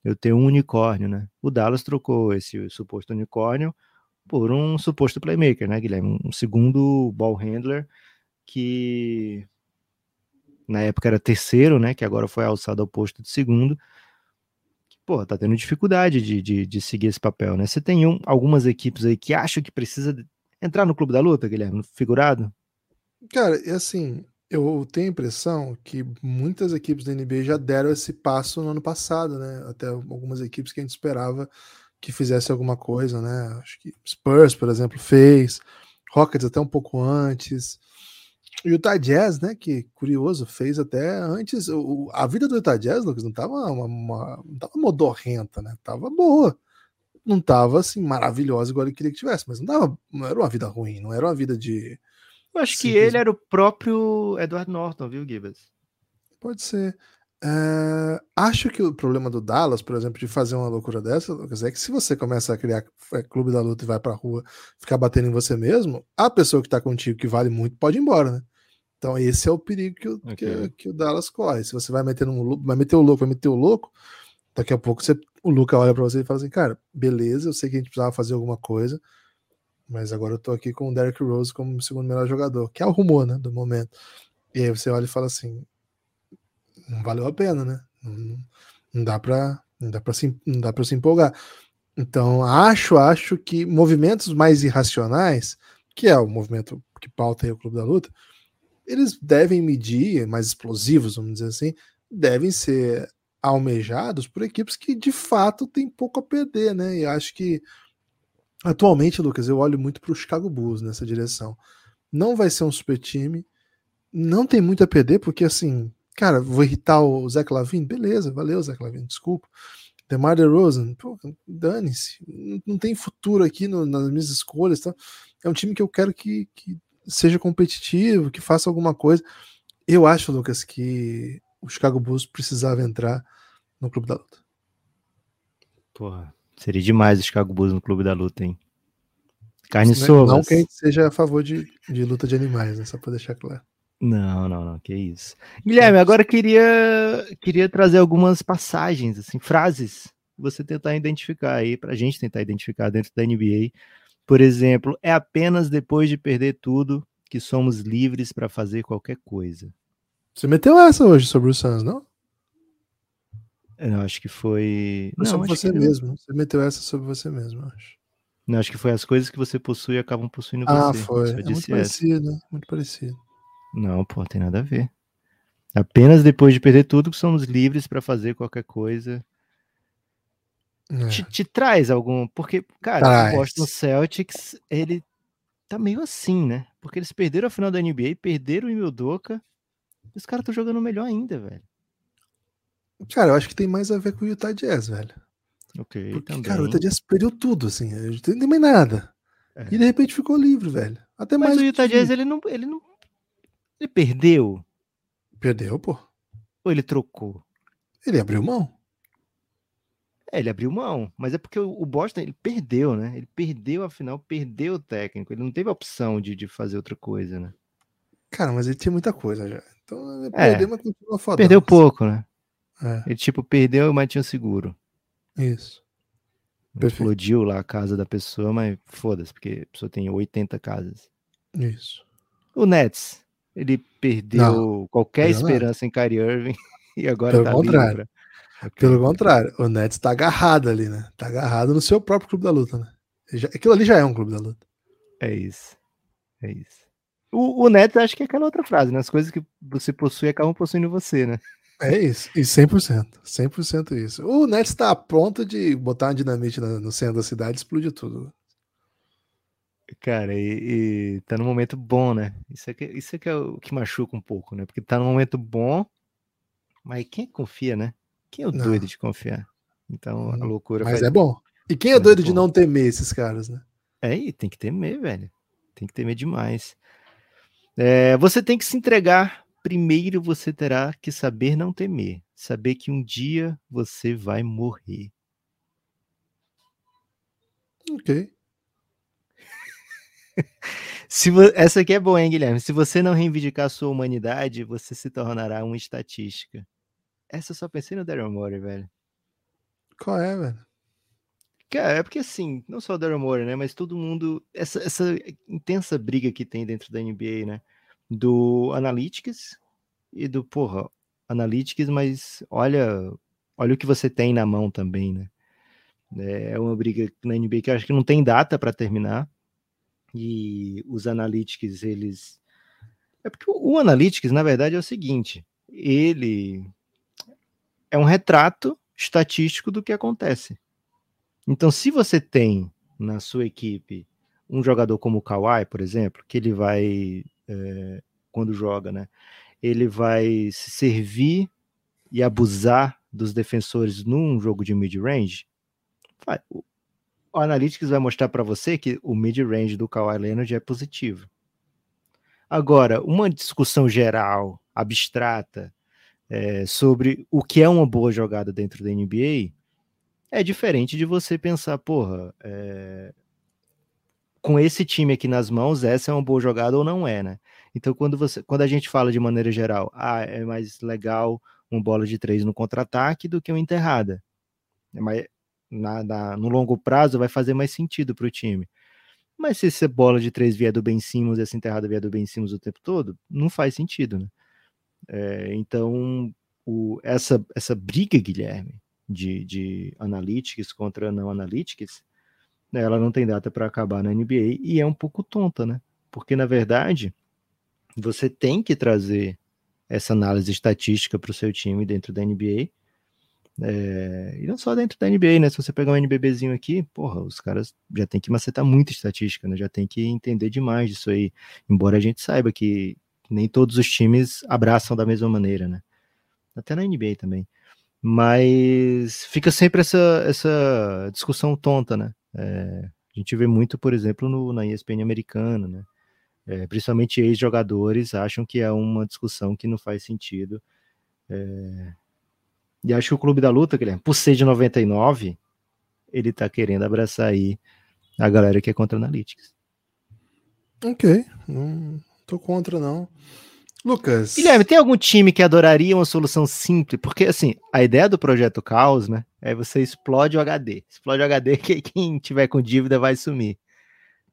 eu tenho um unicórnio, né? O Dallas trocou esse suposto unicórnio por um suposto playmaker, né, Guilherme? Um segundo ball handler que na época era terceiro, né? Que agora foi alçado ao posto de segundo. pô, tá tendo dificuldade de, de, de, seguir esse papel, né? Você tem um, algumas equipes aí que acham que precisa entrar no clube da luta, Guilherme, no figurado? Cara, é assim, eu tenho a impressão que muitas equipes da NBA já deram esse passo no ano passado, né? Até algumas equipes que a gente esperava que fizesse alguma coisa, né? Acho que Spurs, por exemplo, fez, Rockets até um pouco antes. E o Utah Jazz, né? Que curioso, fez até antes. O, a vida do Utah Jazz, Lucas, não tava uma, uma, não tava modorrenta, né? Tava boa. Não tava assim maravilhosa igual ele queria que tivesse, mas não, tava, não era uma vida ruim, não era uma vida de. Eu acho que ele era o próprio Edward Norton, viu, Gibbs? Pode ser. É, acho que o problema do Dallas, por exemplo, de fazer uma loucura dessa, Lucas, é que se você começa a criar é, clube da luta e vai pra rua ficar batendo em você mesmo, a pessoa que tá contigo, que vale muito, pode ir embora, né? Então esse é o perigo que o, okay. que, que, o Dallas corre. Se você vai meter, um, vai meter o louco, vai meter o louco, daqui a pouco você, o Luca olha para você e fala assim, cara, beleza, eu sei que a gente precisava fazer alguma coisa, mas agora eu tô aqui com o Derrick Rose como segundo melhor jogador, que é o rumor, né, do momento. E aí você olha e fala assim, não valeu a pena, né? Não, não dá para não dá para se não dá para se empolgar. Então, acho, acho que movimentos mais irracionais, que é o movimento que pauta aí o Clube da Luta, eles devem medir, mais explosivos, vamos dizer assim, devem ser almejados por equipes que de fato têm pouco a perder, né? E acho que atualmente, Lucas, eu olho muito para o Chicago Bulls nessa direção. Não vai ser um super time, não tem muito a perder, porque assim, Cara, vou irritar o Zach Lavine? Beleza, valeu, Zach Lavine, desculpa. DeMar DeRozan, dane-se, não tem futuro aqui no, nas minhas escolhas. Tá? É um time que eu quero que, que seja competitivo, que faça alguma coisa. Eu acho, Lucas, que o Chicago Bulls precisava entrar no Clube da Luta. Porra, seria demais o Chicago Bulls no Clube da Luta, hein? Carne sova. Não que a gente seja a favor de, de luta de animais, né? Só para deixar claro. Não, não, não, que isso. Guilherme, agora queria queria trazer algumas passagens, assim, frases, você tentar identificar aí, pra gente tentar identificar dentro da NBA. Por exemplo, é apenas depois de perder tudo que somos livres para fazer qualquer coisa. Você meteu essa hoje sobre o Suns, não? Eu acho que foi. Não, sobre você mesmo. Não. Você meteu essa sobre você mesmo, acho. Não, acho que foi as coisas que você possui e acabam possuindo ah, você. Ah, foi. É muito parecido, muito parecido. Não, pô, tem nada a ver. Apenas depois de perder tudo que somos livres para fazer qualquer coisa. É. Te, te, traz algum. Porque, cara, traz. o Boston Celtics, ele tá meio assim, né? Porque eles perderam a final da NBA, perderam o Imildoka. E os caras estão jogando melhor ainda, velho. Cara, eu acho que tem mais a ver com o Utah Jazz, velho. Ok, Porque, também. Cara, o Utah Jazz perdeu tudo, assim. Não tem mais nada. É. E de repente ficou livre, velho. Até Mas mais o Utah Jazz, ele não, ele não ele perdeu? Perdeu, pô. Ou ele trocou? Ele abriu mão. É, ele abriu mão, mas é porque o Boston ele perdeu, né? Ele perdeu a final, perdeu o técnico. Ele não teve a opção de, de fazer outra coisa, né? Cara, mas ele tinha muita coisa já. Então ele é, perdeu, mas continua fodão. Perdeu pouco, né? É. Ele tipo perdeu, mas tinha seguro. Isso. Explodiu lá a casa da pessoa, mas foda-se, porque a pessoa tem 80 casas. Isso. O Nets, ele perdeu não, qualquer esperança não. em Kyrie Irving e agora Pelo tá contrário. Pra... Pelo contrário, o Nets tá agarrado ali, né? Tá agarrado no seu próprio clube da luta, né? Aquilo ali já é um clube da luta. É isso. É isso. O, o Nets acho que é aquela outra frase, né? As coisas que você possui acabam possuindo você, né? É isso, e 100%, 100% isso. O Nets está a ponto de botar uma dinamite no, no centro da cidade e explodir tudo. Cara, e, e tá num momento bom, né? Isso é, que, isso é que é o que machuca um pouco, né? Porque tá num momento bom, mas quem confia, né? Quem é o não. doido de confiar? Então a loucura. Mas é bom. E quem é doido é de não temer esses caras, né? É, e tem que temer, velho. Tem que temer demais. É, você tem que se entregar. Primeiro você terá que saber não temer. Saber que um dia você vai morrer. Ok. Se vo... Essa aqui é boa, hein, Guilherme? Se você não reivindicar sua humanidade, você se tornará uma estatística. Essa eu só pensei no Daryl Morey, velho. Qual é, velho? Cara, é porque assim, não só o Daryl Morey, né? Mas todo mundo. Essa, essa intensa briga que tem dentro da NBA, né? Do Analytics e do, porra, Analytics, mas olha, olha o que você tem na mão também, né? É uma briga na NBA que eu acho que não tem data para terminar. E os Analytics, eles. É porque o Analytics, na verdade, é o seguinte: ele é um retrato estatístico do que acontece. Então, se você tem na sua equipe um jogador como o Kawhi, por exemplo, que ele vai, é, quando joga, né, ele vai se servir e abusar dos defensores num jogo de mid-range, o, Analytics vai mostrar para você que o mid-range do Kawhi Leonard é positivo. Agora, uma discussão geral, abstrata, é, sobre o que é uma boa jogada dentro da NBA, é diferente de você pensar, porra, é... com esse time aqui nas mãos, essa é uma boa jogada ou não é, né? Então, quando, você, quando a gente fala de maneira geral, ah, é mais legal uma bola de três no contra-ataque do que uma enterrada. É mais, na, na, no longo prazo vai fazer mais sentido para o time. Mas se essa bola de três vier do Ben Simmons e essa enterrada vier do Ben Simmons o tempo todo, não faz sentido, né? É, então, o, essa, essa briga, Guilherme, de, de analytics contra não analytics, ela não tem data para acabar na NBA e é um pouco tonta, né? Porque na verdade você tem que trazer essa análise estatística para o seu time dentro da NBA. É, e não só dentro da NBA, né? Se você pegar um NBBzinho aqui, porra, os caras já tem que macetar muita estatística, né? Já tem que entender demais disso aí. Embora a gente saiba que nem todos os times abraçam da mesma maneira, né? Até na NBA também. Mas fica sempre essa, essa discussão tonta, né? É, a gente vê muito, por exemplo, no, na ESPN americana, né? É, principalmente ex-jogadores acham que é uma discussão que não faz sentido. É, e acho que o Clube da Luta, Guilherme, por ser de 99, ele tá querendo abraçar aí a galera que é contra Analytics. Ok, não tô contra não. Lucas. Guilherme, tem algum time que adoraria uma solução simples? Porque, assim, a ideia do projeto Caos, né? É você explode o HD. Explode o HD que quem tiver com dívida vai sumir.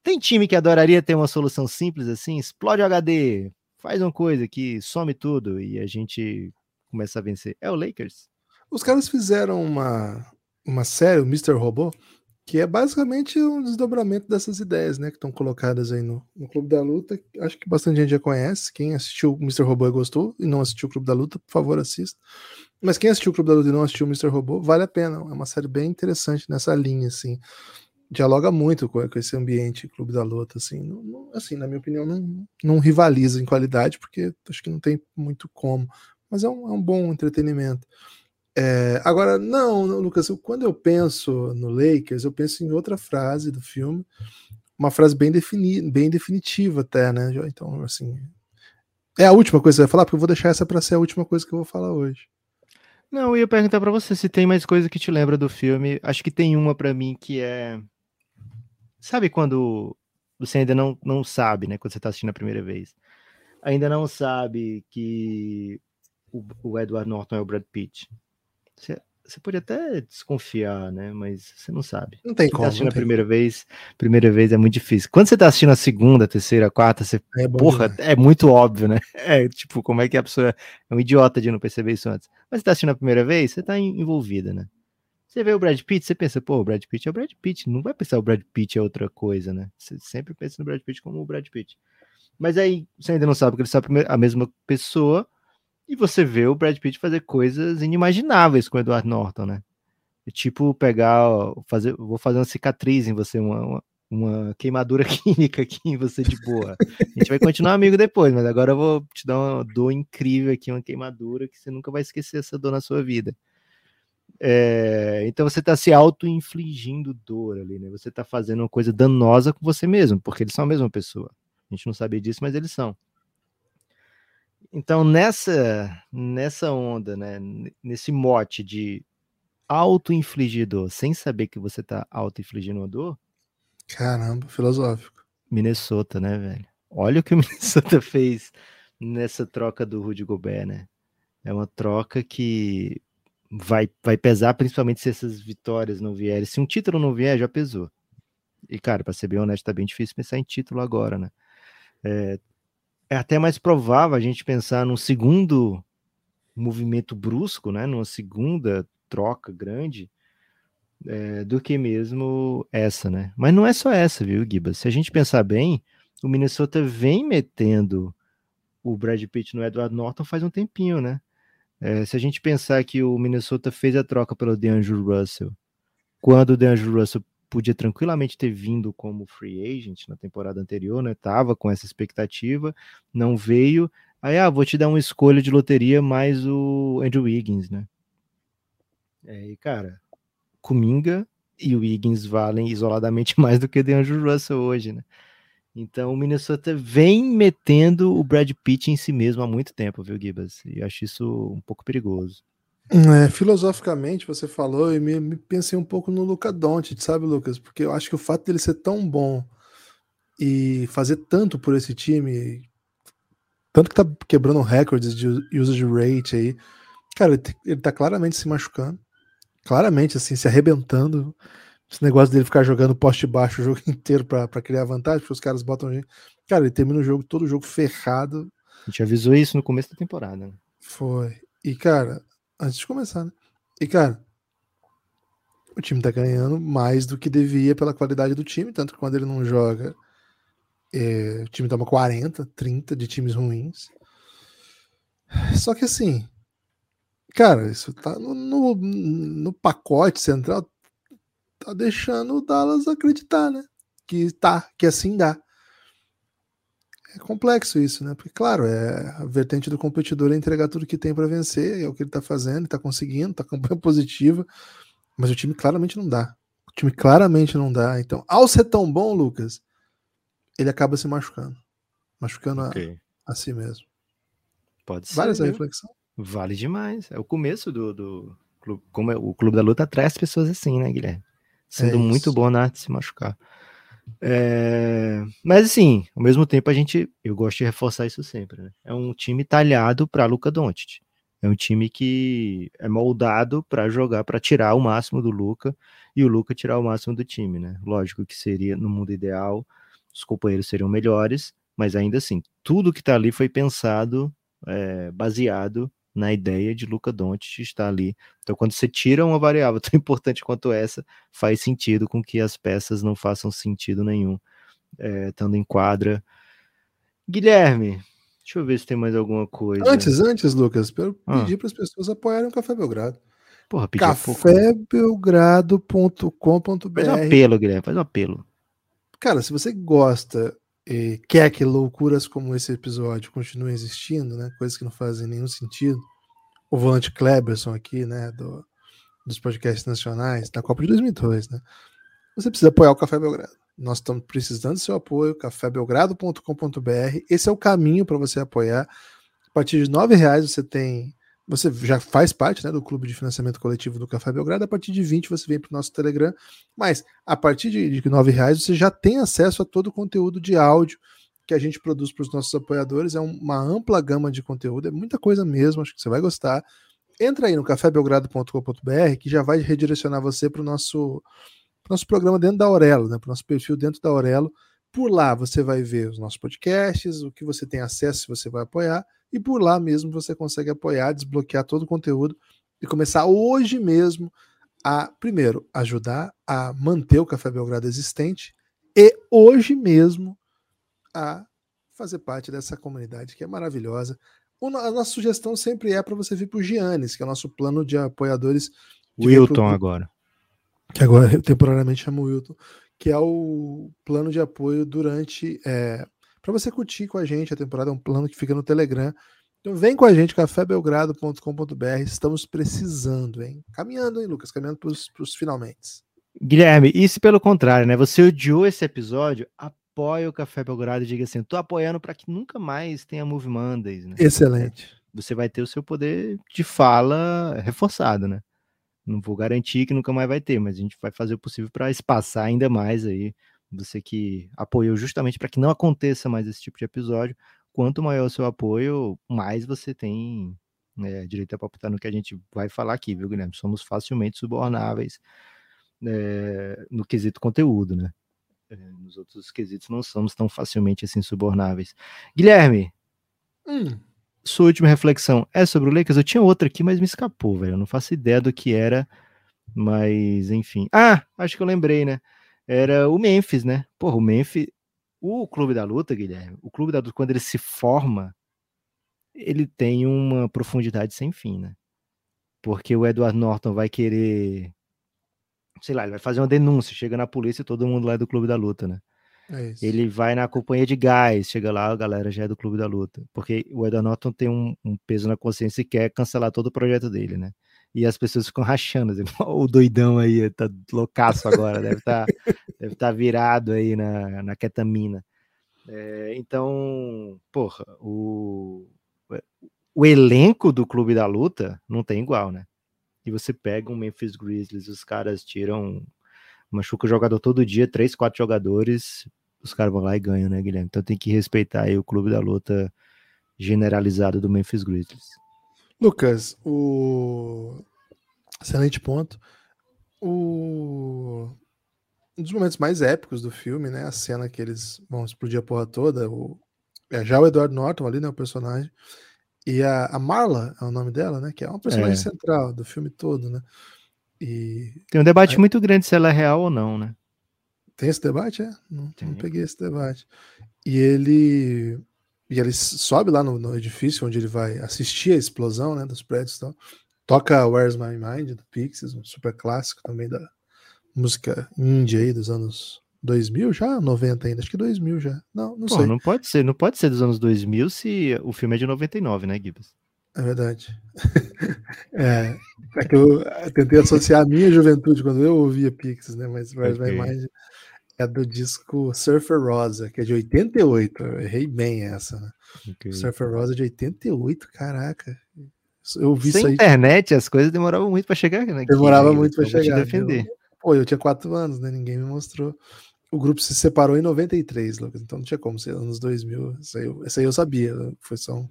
Tem time que adoraria ter uma solução simples assim? Explode o HD, faz uma coisa que some tudo e a gente começa a vencer. É o Lakers. Os caras fizeram uma, uma série, o Mr. Robô, que é basicamente um desdobramento dessas ideias, né, que estão colocadas aí no, no, Clube da Luta. Acho que bastante gente já conhece. Quem assistiu o Mr. Robô e gostou e não assistiu o Clube da Luta, por favor, assista. Mas quem assistiu o Clube da Luta e não assistiu o Mr. Robô, vale a pena. É uma série bem interessante nessa linha, assim. Dialoga muito com, com esse ambiente Clube da Luta, assim. Não, não, assim, na minha opinião, não, não rivaliza em qualidade, porque acho que não tem muito como. Mas é um, é um bom entretenimento. É, agora, não, Lucas, quando eu penso no Lakers, eu penso em outra frase do filme, uma frase bem, defini bem definitiva até, né? Então, assim, é a última coisa que você vai falar, porque eu vou deixar essa para ser a última coisa que eu vou falar hoje. Não, eu ia perguntar para você se tem mais coisa que te lembra do filme. Acho que tem uma para mim que é. Sabe quando você ainda não, não sabe, né? Quando você tá assistindo a primeira vez. Ainda não sabe que o, o Edward Norton é o Brad Pitt. Você, você pode até desconfiar, né? Mas você não sabe. Não tem você tá como. Tá assistindo a primeira como. vez, primeira vez é muito difícil. Quando você tá assistindo a segunda, terceira, quarta, você. É porra, é muito óbvio, né? É tipo, como é que a pessoa é um idiota de não perceber isso antes. Mas você tá assistindo a primeira vez, você tá envolvida, né? Você vê o Brad Pitt, você pensa, pô, o Brad Pitt é o Brad Pitt. Não vai pensar o Brad Pitt é outra coisa, né? Você sempre pensa no Brad Pitt como o Brad Pitt. Mas aí você ainda não sabe que ele sabe a mesma pessoa e você vê o Brad Pitt fazer coisas inimagináveis com o Edward Norton, né? Tipo, pegar, fazer, vou fazer uma cicatriz em você, uma, uma, uma, queimadura química aqui em você de boa. A gente vai continuar amigo depois, mas agora eu vou te dar uma dor incrível aqui, uma queimadura que você nunca vai esquecer essa dor na sua vida. É, então você está se auto-infligindo dor ali, né? Você está fazendo uma coisa danosa com você mesmo, porque eles são a mesma pessoa. A gente não sabia disso, mas eles são. Então, nessa, nessa onda, né, nesse mote de auto-infligir dor, sem saber que você tá auto-infligindo uma dor. Caramba, filosófico. Minnesota, né, velho? Olha o que o Minnesota fez nessa troca do Rudy Gobert, né? É uma troca que vai, vai pesar, principalmente se essas vitórias não vierem. Se um título não vier, já pesou. E, cara, para ser bem honesto, tá bem difícil pensar em título agora, né? É, é até mais provável a gente pensar num segundo movimento brusco, né? Numa segunda troca grande, é, do que mesmo essa, né? Mas não é só essa, viu, Gibas? Se a gente pensar bem, o Minnesota vem metendo o Brad Pitt no Edward Norton faz um tempinho, né? É, se a gente pensar que o Minnesota fez a troca pelo DeAngelo Russell, quando o DeAngelo Russell podia tranquilamente ter vindo como free agent na temporada anterior, né? Tava com essa expectativa, não veio. Aí, ah, vou te dar uma escolha de loteria mais o Andrew Wiggins, né? É, e cara, Kuminga e o Wiggins valem isoladamente mais do que o DeAngelo Russell hoje, né? Então o Minnesota vem metendo o Brad Pitt em si mesmo há muito tempo, viu, Gibas? E acho isso um pouco perigoso. É, filosoficamente, você falou, e me, me, pensei um pouco no Luca Doncic, sabe, Lucas? Porque eu acho que o fato dele ser tão bom e fazer tanto por esse time, tanto que tá quebrando recordes de usage rate aí, cara, ele, ele tá claramente se machucando, claramente, assim, se arrebentando. Esse negócio dele ficar jogando poste baixo o jogo inteiro para criar vantagem, porque os caras botam. Cara, ele termina o jogo, todo o jogo ferrado. A gente avisou isso no começo da temporada. Né? Foi. E, cara, antes de começar, né? E, cara, o time tá ganhando mais do que devia pela qualidade do time, tanto que quando ele não joga, é, o time toma 40, 30 de times ruins. Só que assim, cara, isso tá no, no, no pacote central, tá deixando o Dallas acreditar, né? Que tá, que assim dá. É complexo isso, né? Porque, claro, é a vertente do competidor é entregar tudo que tem para vencer, é o que ele tá fazendo, tá conseguindo, tá com campanha positiva, mas o time claramente não dá. O time claramente não dá. Então, ao ser tão bom, Lucas, ele acaba se machucando. Machucando okay. a, a, si mesmo. Pode ser. Vale essa reflexão? Vale demais. É o começo do, do clube. Como é, o clube da luta traz pessoas assim, né, Guilherme? Sendo é muito bom na arte de se machucar. É... Mas assim, ao mesmo tempo a gente, eu gosto de reforçar isso sempre. Né? É um time talhado para Luca Doncic. É um time que é moldado para jogar, para tirar o máximo do Luca e o Luca tirar o máximo do time, né? Lógico que seria no mundo ideal, os companheiros seriam melhores, mas ainda assim, tudo que está ali foi pensado, é, baseado na ideia de Luca Doncic estar ali. Então, quando você tira uma variável tão importante quanto essa, faz sentido com que as peças não façam sentido nenhum, é, estando em quadra. Guilherme, deixa eu ver se tem mais alguma coisa. Antes, antes, Lucas, eu ah. pedi para as pessoas apoiarem o Café Belgrado. Porra, cafébelgrado.com.br Faz um apelo, Guilherme, faz um apelo. Cara, se você gosta e quer que loucuras como esse episódio continuem existindo, né? Coisas que não fazem nenhum sentido. O volante Kleberson aqui, né? Do, dos podcasts nacionais, da Copa de 2002, né? Você precisa apoiar o Café Belgrado. Nós estamos precisando do seu apoio, cafébelgrado.com.br. Esse é o caminho para você apoiar. A partir de R$ reais você tem você já faz parte né, do clube de financiamento coletivo do Café Belgrado. A partir de 20 você vem para o nosso Telegram. Mas a partir de, de 9 reais você já tem acesso a todo o conteúdo de áudio que a gente produz para os nossos apoiadores. É uma ampla gama de conteúdo, é muita coisa mesmo, acho que você vai gostar. Entra aí no cafébelgrado.com.br que já vai redirecionar você para o nosso, nosso programa dentro da Aurelo, né, para o nosso perfil dentro da Aurelo. Por lá você vai ver os nossos podcasts, o que você tem acesso se você vai apoiar e por lá mesmo você consegue apoiar, desbloquear todo o conteúdo e começar hoje mesmo a, primeiro, ajudar a manter o Café Belgrado existente e hoje mesmo a fazer parte dessa comunidade que é maravilhosa. A nossa sugestão sempre é para você vir para o Giannis, que é o nosso plano de apoiadores. De Wilton pro... agora. Que agora temporariamente chama Wilton, que é o plano de apoio durante é, para você curtir com a gente. A temporada é um plano que fica no Telegram. Então vem com a gente, cafébelgrado.com.br. Estamos precisando, hein? Caminhando, hein, Lucas? Caminhando para os finalmente. Guilherme, e se pelo contrário, né? Você odiou esse episódio, apoie o Café Belgrado e diga assim: tô apoiando para que nunca mais tenha Move Mondays, né? Excelente. Você vai ter o seu poder de fala reforçado, né? Não vou garantir que nunca mais vai ter, mas a gente vai fazer o possível para espaçar ainda mais aí. Você que apoiou justamente para que não aconteça mais esse tipo de episódio. Quanto maior o seu apoio, mais você tem né, direito a palpitar no que a gente vai falar aqui, viu, Guilherme? Somos facilmente subornáveis é, no quesito conteúdo, né? É, nos outros quesitos não somos tão facilmente assim subornáveis. Guilherme, hum. sua última reflexão é sobre o Lakers? Eu tinha outra aqui, mas me escapou, velho. Eu não faço ideia do que era, mas enfim. Ah, acho que eu lembrei, né? Era o Memphis, né? Porra, o Memphis, o Clube da Luta, Guilherme, o Clube da Luta, quando ele se forma, ele tem uma profundidade sem fim, né? Porque o Edward Norton vai querer sei lá, ele vai fazer uma denúncia, chega na polícia e todo mundo lá é do Clube da Luta, né? É ele vai na companhia de gás, chega lá, a galera já é do Clube da Luta. Porque o Edward Norton tem um, um, peso na consciência e quer cancelar todo o projeto dele, né? E as pessoas ficam rachando, assim, o doidão aí, tá loucaço agora, deve estar tá, deve tá virado aí na, na ketamina. É, então, porra, o, o elenco do Clube da Luta não tem igual, né? e você pega um Memphis Grizzlies, os caras tiram, machuca o jogador todo dia, três, quatro jogadores, os caras vão lá e ganham, né, Guilherme? Então tem que respeitar aí o clube da luta generalizado do Memphis Grizzlies. Lucas, o excelente ponto. O um dos momentos mais épicos do filme, né? A cena que eles vão explodir a porra toda. O... É já o Edward Norton ali, né? O personagem. E a, a, Marla é o nome dela, né? Que é uma personagem é. central do filme todo, né? E tem um debate aí... muito grande se ela é real ou não, né? Tem esse debate, é? Não, não peguei esse debate. E ele e ele sobe lá no, no, edifício onde ele vai assistir a explosão, né, dos prédios e tal. Toca Where's My Mind do Pixies, um super clássico também da música indie aí dos anos 2000 já? 90 ainda? Acho que 2000 já. Não, não Pô, sei. Não pode ser, não pode ser dos anos 2000 se o filme é de 99, né, Gibbs? É verdade. é, é que eu tentei associar a minha juventude quando eu ouvia Pixies, né? Mas Where's okay. My Mind é do disco Surfer Rosa, que é de 88. Eu errei bem essa, né? Okay. Surfer Rosa é de 88, caraca. Eu vi Sem isso aí. internet, as coisas demoravam muito para chegar, né? Demorava muito para chegar. defender. Eu, pô, eu tinha quatro anos, né? Ninguém me mostrou o grupo se separou em 93, Lucas, então não tinha como ser anos 2000. Isso aí, isso aí eu sabia, foi só um,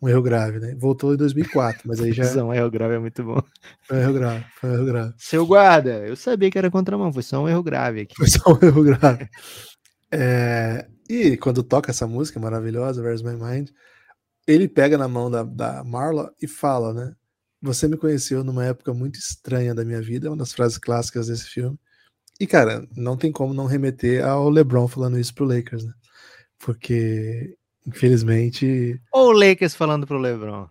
um, erro grave, né? Voltou em 2004, mas aí já. um erro grave é muito bom. Foi um erro grave, foi um erro grave. Seu guarda, eu sabia que era contramão, foi só um erro grave aqui. Foi só um erro grave. é, e quando toca essa música maravilhosa, Where's My Mind, ele pega na mão da, da Marla e fala, né? Você me conheceu numa época muito estranha da minha vida, é uma das frases clássicas desse filme. E, cara, não tem como não remeter ao LeBron falando isso pro Lakers, né? Porque, infelizmente. Ou o Lakers falando pro LeBron?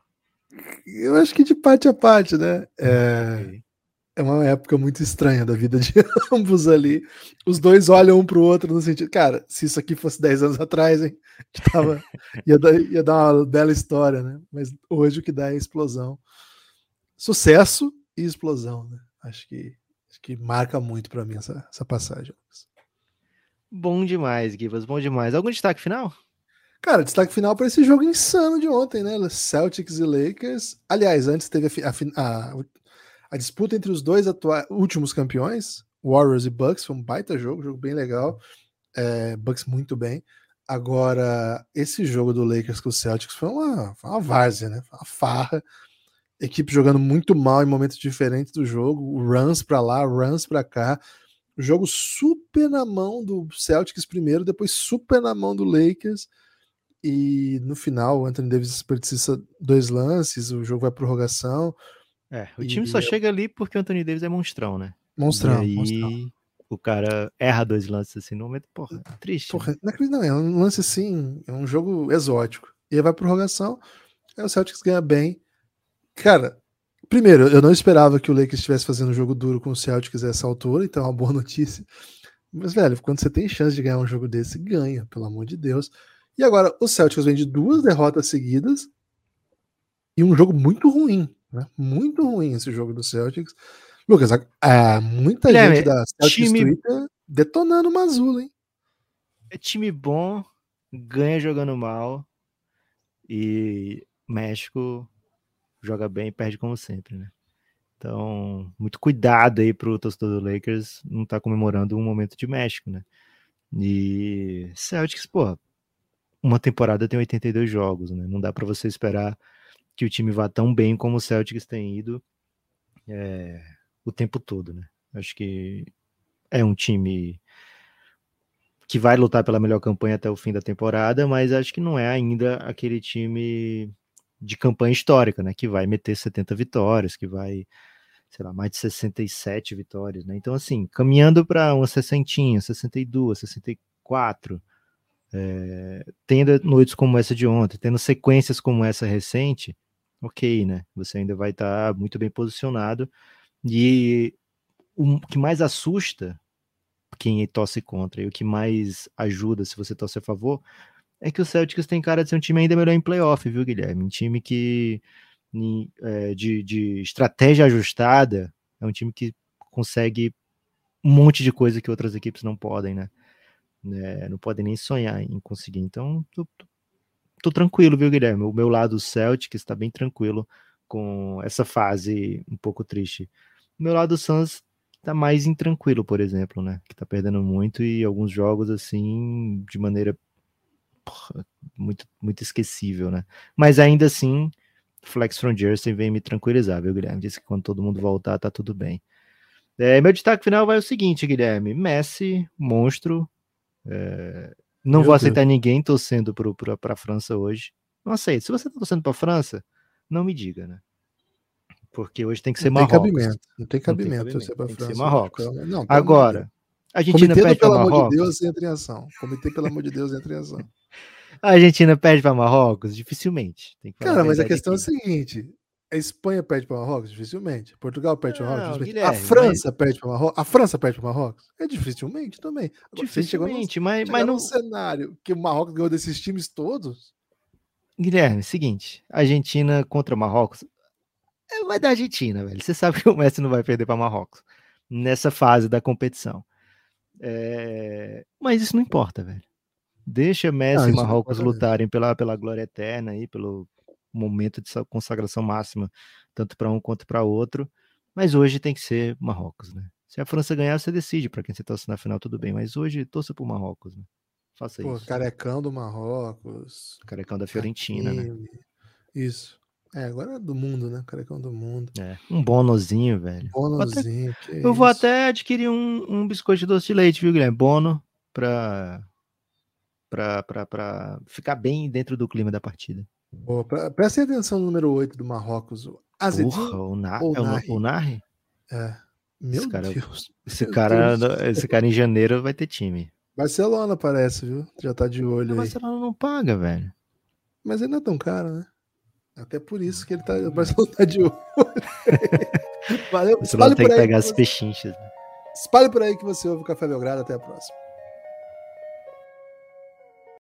Eu acho que de parte a parte, né? É, é uma época muito estranha da vida de ambos ali. Os dois olham um pro outro no sentido, cara, se isso aqui fosse 10 anos atrás, hein? Tava, ia, dar, ia dar uma bela história, né? Mas hoje o que dá é explosão. Sucesso e explosão, né? Acho que que marca muito para mim essa, essa passagem. Bom demais, Gibas, bom demais. Algum destaque final? Cara, destaque final para esse jogo insano de ontem, né? Celtics e Lakers. Aliás, antes teve a, a, a disputa entre os dois últimos campeões, Warriors e Bucks. Foi um baita jogo, jogo bem legal. É, Bucks muito bem. Agora, esse jogo do Lakers com o Celtics foi uma, uma várzea, né? Uma farra equipe jogando muito mal em momentos diferentes do jogo, runs para lá, runs para cá. Jogo super na mão do Celtics primeiro, depois super na mão do Lakers. E no final, o Anthony Davis desperdiça dois lances, o jogo vai prorrogação. É, o time só é... chega ali porque o Anthony Davis é monstrão, né? Monstrão, e aí, monstrão. o cara erra dois lances assim no momento, porra, é triste. Porra, né? não, é um lance assim, é um jogo exótico. E aí vai prorrogação, aí o Celtics ganha bem. Cara, primeiro, eu não esperava que o Lakers estivesse fazendo um jogo duro com o Celtics a essa altura, então é uma boa notícia. Mas, velho, quando você tem chance de ganhar um jogo desse, ganha, pelo amor de Deus. E agora, o Celtics vem de duas derrotas seguidas e um jogo muito ruim, né? Muito ruim esse jogo do Celtics. Lucas, a, a muita gente da Celtics time... Twitter detonando o Mazula, hein? é time bom, ganha jogando mal e México joga bem e perde como sempre, né? Então, muito cuidado aí pro torcedor do Lakers não estar tá comemorando um momento de México, né? E Celtics, pô, uma temporada tem 82 jogos, né? Não dá para você esperar que o time vá tão bem como o Celtics tem ido é, o tempo todo, né? Acho que é um time que vai lutar pela melhor campanha até o fim da temporada, mas acho que não é ainda aquele time de campanha histórica, né? Que vai meter 70 vitórias, que vai, sei lá, mais de 67 vitórias, né? Então, assim, caminhando para uma 60, 62, 64, é, tendo noites como essa de ontem, tendo sequências como essa recente, ok, né? Você ainda vai estar tá muito bem posicionado. E o que mais assusta quem torce contra. E o que mais ajuda, se você torce a favor, é que o Celtics tem cara de ser um time ainda melhor em playoff, viu, Guilherme? Um time que, é, de, de estratégia ajustada, é um time que consegue um monte de coisa que outras equipes não podem, né? É, não podem nem sonhar em conseguir. Então, tô, tô, tranquilo, viu, Guilherme? O meu lado Celtic está bem tranquilo com essa fase um pouco triste. O meu lado Suns tá mais intranquilo, por exemplo, né? Que tá perdendo muito e alguns jogos assim de maneira porra, muito muito esquecível, né? Mas ainda assim, Flex from Jersey vem me tranquilizar, viu, Guilherme? Disse que quando todo mundo voltar tá tudo bem. É, meu destaque final vai o seguinte, Guilherme: Messi, monstro. É, não meu vou aceitar Deus. ninguém torcendo para a França hoje. Não aceito. Se você tá torcendo para a França, não me diga, né? Porque hoje tem que ser não Marrocos. Tem cabimento, não tem cabimento, não tem cabimento. Tem que ser Marrocos. Não, Agora, a Argentina Comitê pelo para Marrocos. amor de Deus, entra em ação. Comitê, pelo amor de Deus, entra em ação. A Argentina perde para Marrocos? Dificilmente. Cara, mas a questão aqui. é a seguinte: a Espanha perde para Marrocos? Dificilmente. Portugal perde para Marrocos? Dificilmente. a França mas... perde para Marrocos? A França perde para Marrocos? É dificilmente também. Agora, dificilmente, mas, mas não. cenário que o Marrocos ganhou desses times todos. Guilherme, seguinte: Argentina contra Marrocos. É, vai da Argentina, velho. Você sabe que o Messi não vai perder para Marrocos nessa fase da competição. É... Mas isso não importa, velho. Deixa Messi não, e Marrocos lutarem pela, pela glória eterna aí, pelo momento de consagração máxima, tanto para um quanto para outro. Mas hoje tem que ser Marrocos, né? Se a França ganhar, você decide para quem você torce na final, tudo bem. Mas hoje torça pro Marrocos, né? Faça Pô, isso. Carecão do Marrocos. Carecão da Fiorentina, né? Isso. É, agora é do mundo, né? Carecão do mundo. É, um bonozinho, velho. Bonozinho. Até... eu vou até adquirir um, um biscoito de doce de leite, viu, Guilherme? Bono, pra, pra ficar bem dentro do clima da partida. Boa, presta atenção no número 8 do Marrocos. O Azedinho Porra, o, Na, ou é o? É. Meu esse cara, Deus. Esse Meu cara, Deus. esse cara em janeiro vai ter time. Barcelona parece, viu? Já tá de olho aí. Barcelona não paga, velho. Mas ele não é tão caro, né? Até por isso que ele tá, vai soltar de olho. Valeu. Vai ter que pegar as pechinchas. Né? Espalhe por aí que você ouve o Café Belgrado. Até a próxima.